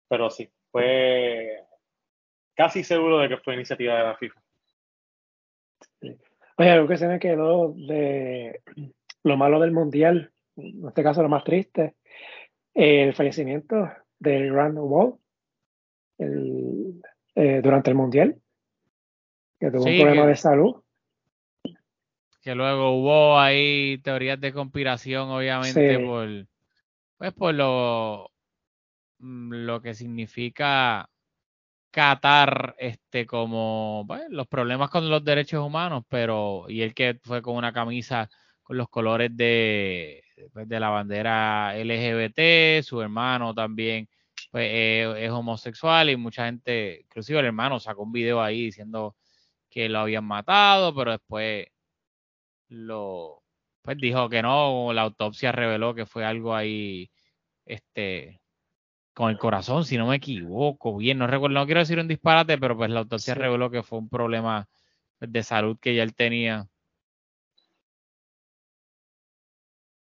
Pero sí, fue casi seguro de que fue iniciativa de la FIFA. Oye, algo que se me quedó de lo malo del mundial, en este caso lo más triste, el fallecimiento de Rand Wall eh, durante el mundial, que tuvo un problema de salud. Que luego hubo ahí teorías de conspiración, obviamente, por pues por lo, mm, lo que significa Qatar este como bueno, los problemas con los derechos humanos, pero y él que fue con una camisa con los colores de, pues, de la bandera LGBT, su hermano también pues, es homosexual y mucha gente, inclusive el hermano sacó un video ahí diciendo que lo habían matado, pero después lo pues dijo que no, la autopsia reveló que fue algo ahí este con el corazón, si no me equivoco, bien, no recuerdo, no quiero decir un disparate, pero pues la autopsia reveló que fue un problema de salud que ya él tenía.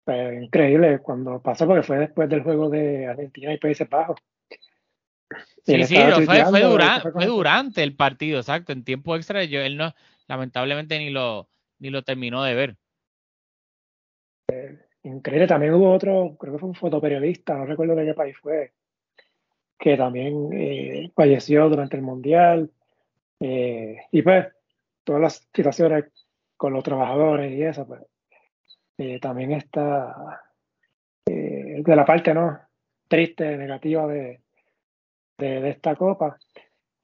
Pues, increíble cuando pasó, porque fue después del juego de Argentina y Países Bajos. Sí, sí, fue, fue, durante, el partido, exacto, en tiempo extra, yo, él no, lamentablemente ni lo, ni lo terminó de ver. Eh, increíble, también hubo otro, creo que fue un fotoperiodista, no recuerdo de qué país fue, que también eh, falleció durante el Mundial. Eh, y pues todas las situaciones con los trabajadores y eso, pues eh, también está de la parte no triste, negativa de, de, esta copa.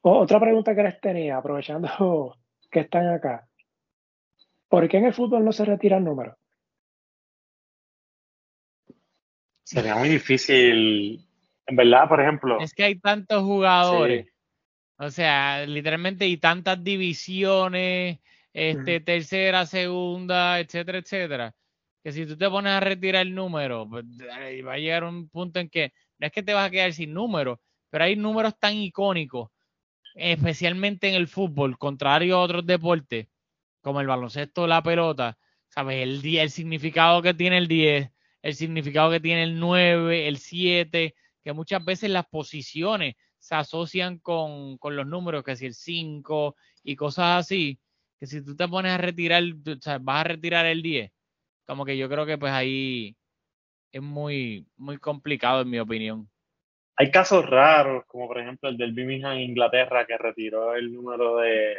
otra pregunta que les tenía, aprovechando que están acá. ¿Por qué en el fútbol no se retiran números? Sería muy difícil en verdad, por ejemplo. Es que hay tantos jugadores. O sea, literalmente y tantas divisiones, este, tercera, segunda, etcétera, etcétera. Que si tú te pones a retirar el número, pues, va a llegar un punto en que no es que te vas a quedar sin números, pero hay números tan icónicos, especialmente en el fútbol, contrario a otros deportes, como el baloncesto o la pelota. ¿Sabes? El, el significado que tiene el 10, el significado que tiene el 9, el 7 que muchas veces las posiciones se asocian con, los números, que si el 5 y cosas así, que si tú te pones a retirar, vas a retirar el 10, como que yo creo que pues ahí es muy, muy complicado en mi opinión. Hay casos raros, como por ejemplo el del Birmingham Inglaterra, que retiró el número de,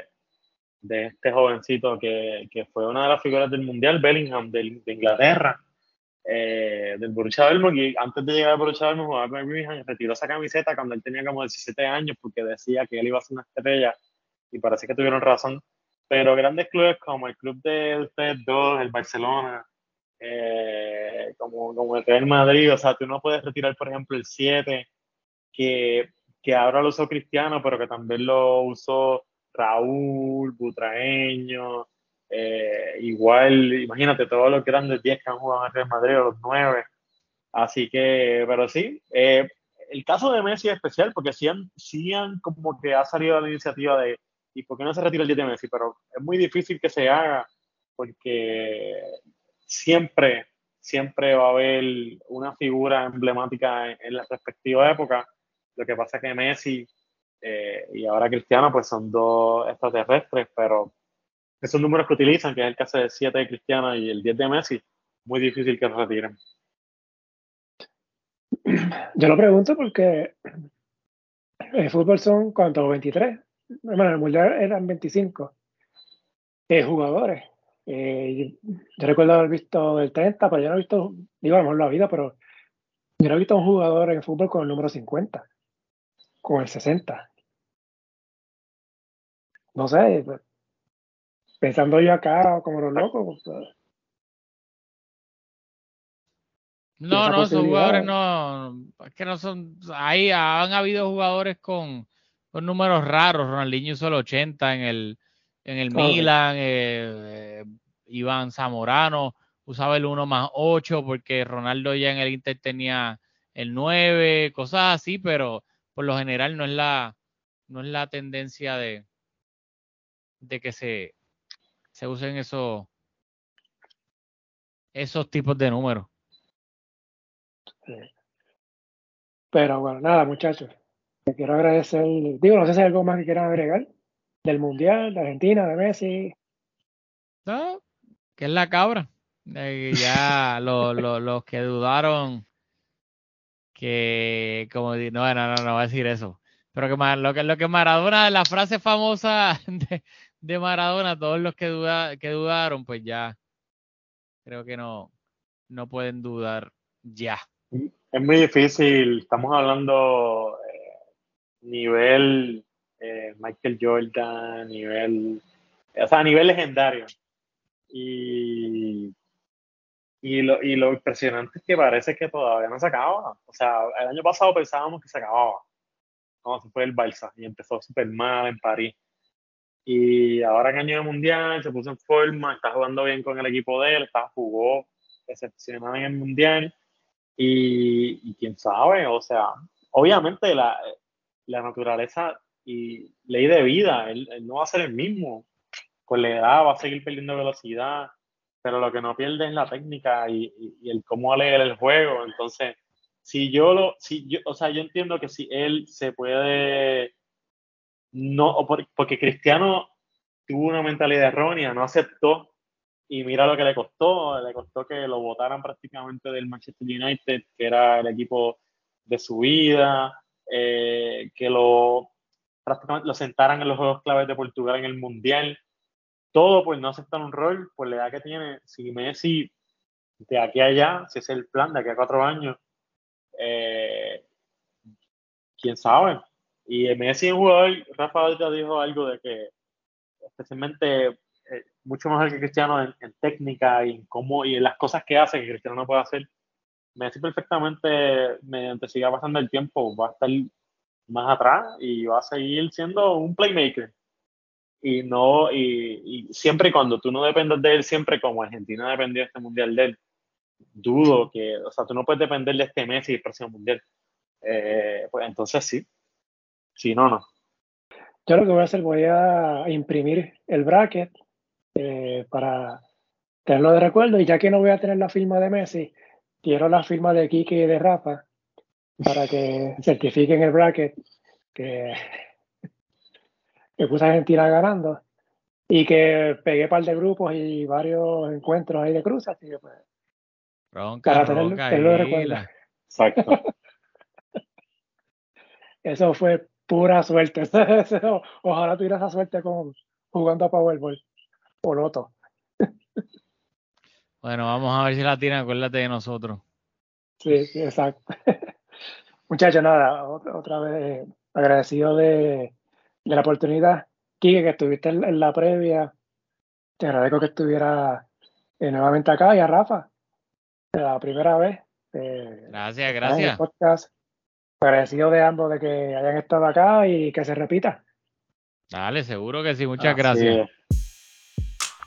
de este jovencito que, que, fue una de las figuras del Mundial, Bellingham, de Inglaterra, eh, del Borussia Dortmund, y antes de llegar al Borussia Dortmund jugaba con Birmingham, retiró esa camiseta cuando él tenía como 17 años porque decía que él iba a ser una estrella y parece que tuvieron razón. Pero grandes clubes como el club de ustedes dos, el Barcelona, eh, como, como el Real Madrid, o sea, tú no puedes retirar, por ejemplo, el 7, que, que ahora lo usó Cristiano, pero que también lo usó Raúl, Butraeño, eh, igual, imagínate todos los grandes 10 que han jugado en Real Madrid, los 9. Así que, pero sí, eh, el caso de Messi es especial porque sí han, sí han como que ha salido la iniciativa de, ¿y por qué no se retira el 10 de Messi? Pero es muy difícil que se haga porque siempre, siempre va a haber una figura emblemática en, la respectiva época. Lo que pasa es que Messi eh, y ahora Cristiano pues son dos extraterrestres, pero esos números que utilizan, que es el caso de 7 de Cristiano y el 10 de Messi, muy difícil que lo retiren. Yo lo pregunto porque el fútbol son, ¿cuántos? 23. Bueno, el mundial eran 25 eh, jugadores. Eh, yo recuerdo haber visto el 30, pero yo no he visto, digo, a lo mejor la vida, pero yo no he visto un jugador en fútbol con el número 50, con el 60. No sé, pues, pensando yo acá como los locos. Pues, no, no, esos jugadores no, es que no son, ahí han habido jugadores con, con números raros, Ronaldinho usó el 80 en el, en el Milan, eh, eh, Iván Zamorano usaba el 1 más 8 porque Ronaldo ya en el Inter tenía el 9, cosas así, pero por lo general no es la, no es la tendencia de, de que se, se usen esos, esos tipos de números. Pero bueno, nada, muchachos. Te quiero agradecer. Digo, no sé si hay algo más que quieran agregar del Mundial, de Argentina, de Messi. No, que es la cabra. Eh, ya los que dudaron que, como no, no, no, no voy a decir eso. Pero que lo que, lo que Maradona, la frase famosa de, de Maradona, todos los que, que dudaron, pues ya creo que no, no pueden dudar ya. Es muy difícil, estamos hablando eh, nivel eh, Michael Jordan, nivel, o sea, nivel legendario. Y, y, lo, y lo impresionante es que parece que todavía no se acaba. O sea, el año pasado pensábamos que se acababa. Cuando se fue el Barça y empezó súper mal en París y ahora que año mundial, se puso en forma, está jugando bien con el equipo de él, está, jugó excepcional en el mundial. Y, quién sabe, o sea, obviamente la, la naturaleza y ley de vida, él, no va a ser el mismo. Con la edad va a seguir perdiendo velocidad, pero lo que no pierde es la técnica y, y, el cómo leer el juego. Entonces, si yo lo, si yo, o sea, yo entiendo que si él se puede no, porque Cristiano tuvo una mentalidad errónea, no aceptó y mira lo que le costó, le costó que lo votaran prácticamente del Manchester United, que era el equipo de su vida, eh, que lo prácticamente lo sentaran en los juegos claves de Portugal en el Mundial, todo pues no aceptar un rol, pues la edad que tiene, si Messi de aquí a allá, si es el plan de aquí a cuatro años, eh, quién sabe, y Messi es un jugador, Rafa ahorita dijo algo de que especialmente eh, mucho mejor que Cristiano en, técnica y en cómo y en las cosas que hace que Cristiano no puede hacer. Messi perfectamente, mediante siga pasando el tiempo, va a estar más atrás y va a seguir siendo un playmaker. Y no, y, y siempre cuando tú no dependes de él, siempre como Argentina dependió de este mundial de él, dudo que, o sea, tú no puedes depender de este Messi el próximo mundial. Eh, pues entonces sí, si no, no. Yo lo que voy a hacer, voy a imprimir el bracket eh, para tenerlo de recuerdo. Y ya que no voy a tener la firma de Messi, quiero la firma de Kike y de Rafa para que certifiquen el bracket que, que puse a Argentina ganando y que pegué un par de grupos y varios encuentros ahí de cruz. Así que pues, para tenerlo, tenerlo de recuerdo. Exacto. Eso fue pura suerte. Ojalá tuviera esa suerte con, jugando a Powerball o Loto. Bueno, vamos a ver si la tiran, acuérdate de nosotros. Sí, sí exacto. Muchachos, nada, otra vez agradecido de, la oportunidad. Kike, que estuviste en, la previa. Te agradezco que estuviera eh, nuevamente acá y a Rafa, la primera vez. Eh, gracias, gracias. podcast. Agradecido de ambos de que hayan estado acá y que se repita. Dale, seguro que sí, muchas gracias.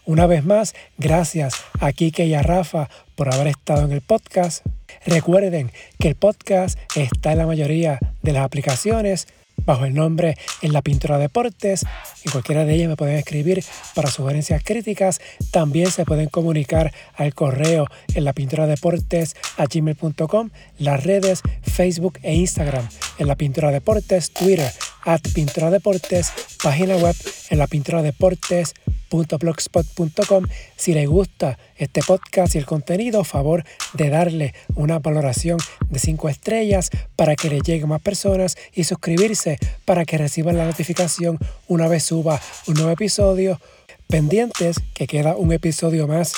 Una vez más, gracias a Kike y a Rafa por haber estado en el podcast. Recuerden que el podcast está en la mayoría de las aplicaciones bajo el nombre En la Pintura Deportes. En cualquiera de ellas me pueden escribir para sugerencias críticas. También se pueden comunicar al correo en la pintura deportes a gmail.com, las redes Facebook e Instagram en la pintura deportes, Twitter at pintura deportes, página web en la pintura deportes blogspot.com. Si les gusta este podcast y el contenido, favor de darle una valoración de 5 estrellas para que le llegue más personas y suscribirse para que reciban la notificación una vez suba un nuevo episodio. Pendientes que queda un episodio más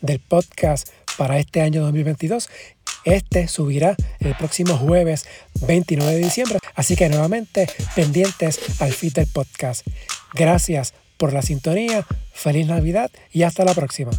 del podcast para este año 2022. Este subirá el próximo jueves 29 de diciembre. Así que nuevamente pendientes al feed del podcast. Gracias por la sintonía, feliz Navidad y hasta la próxima.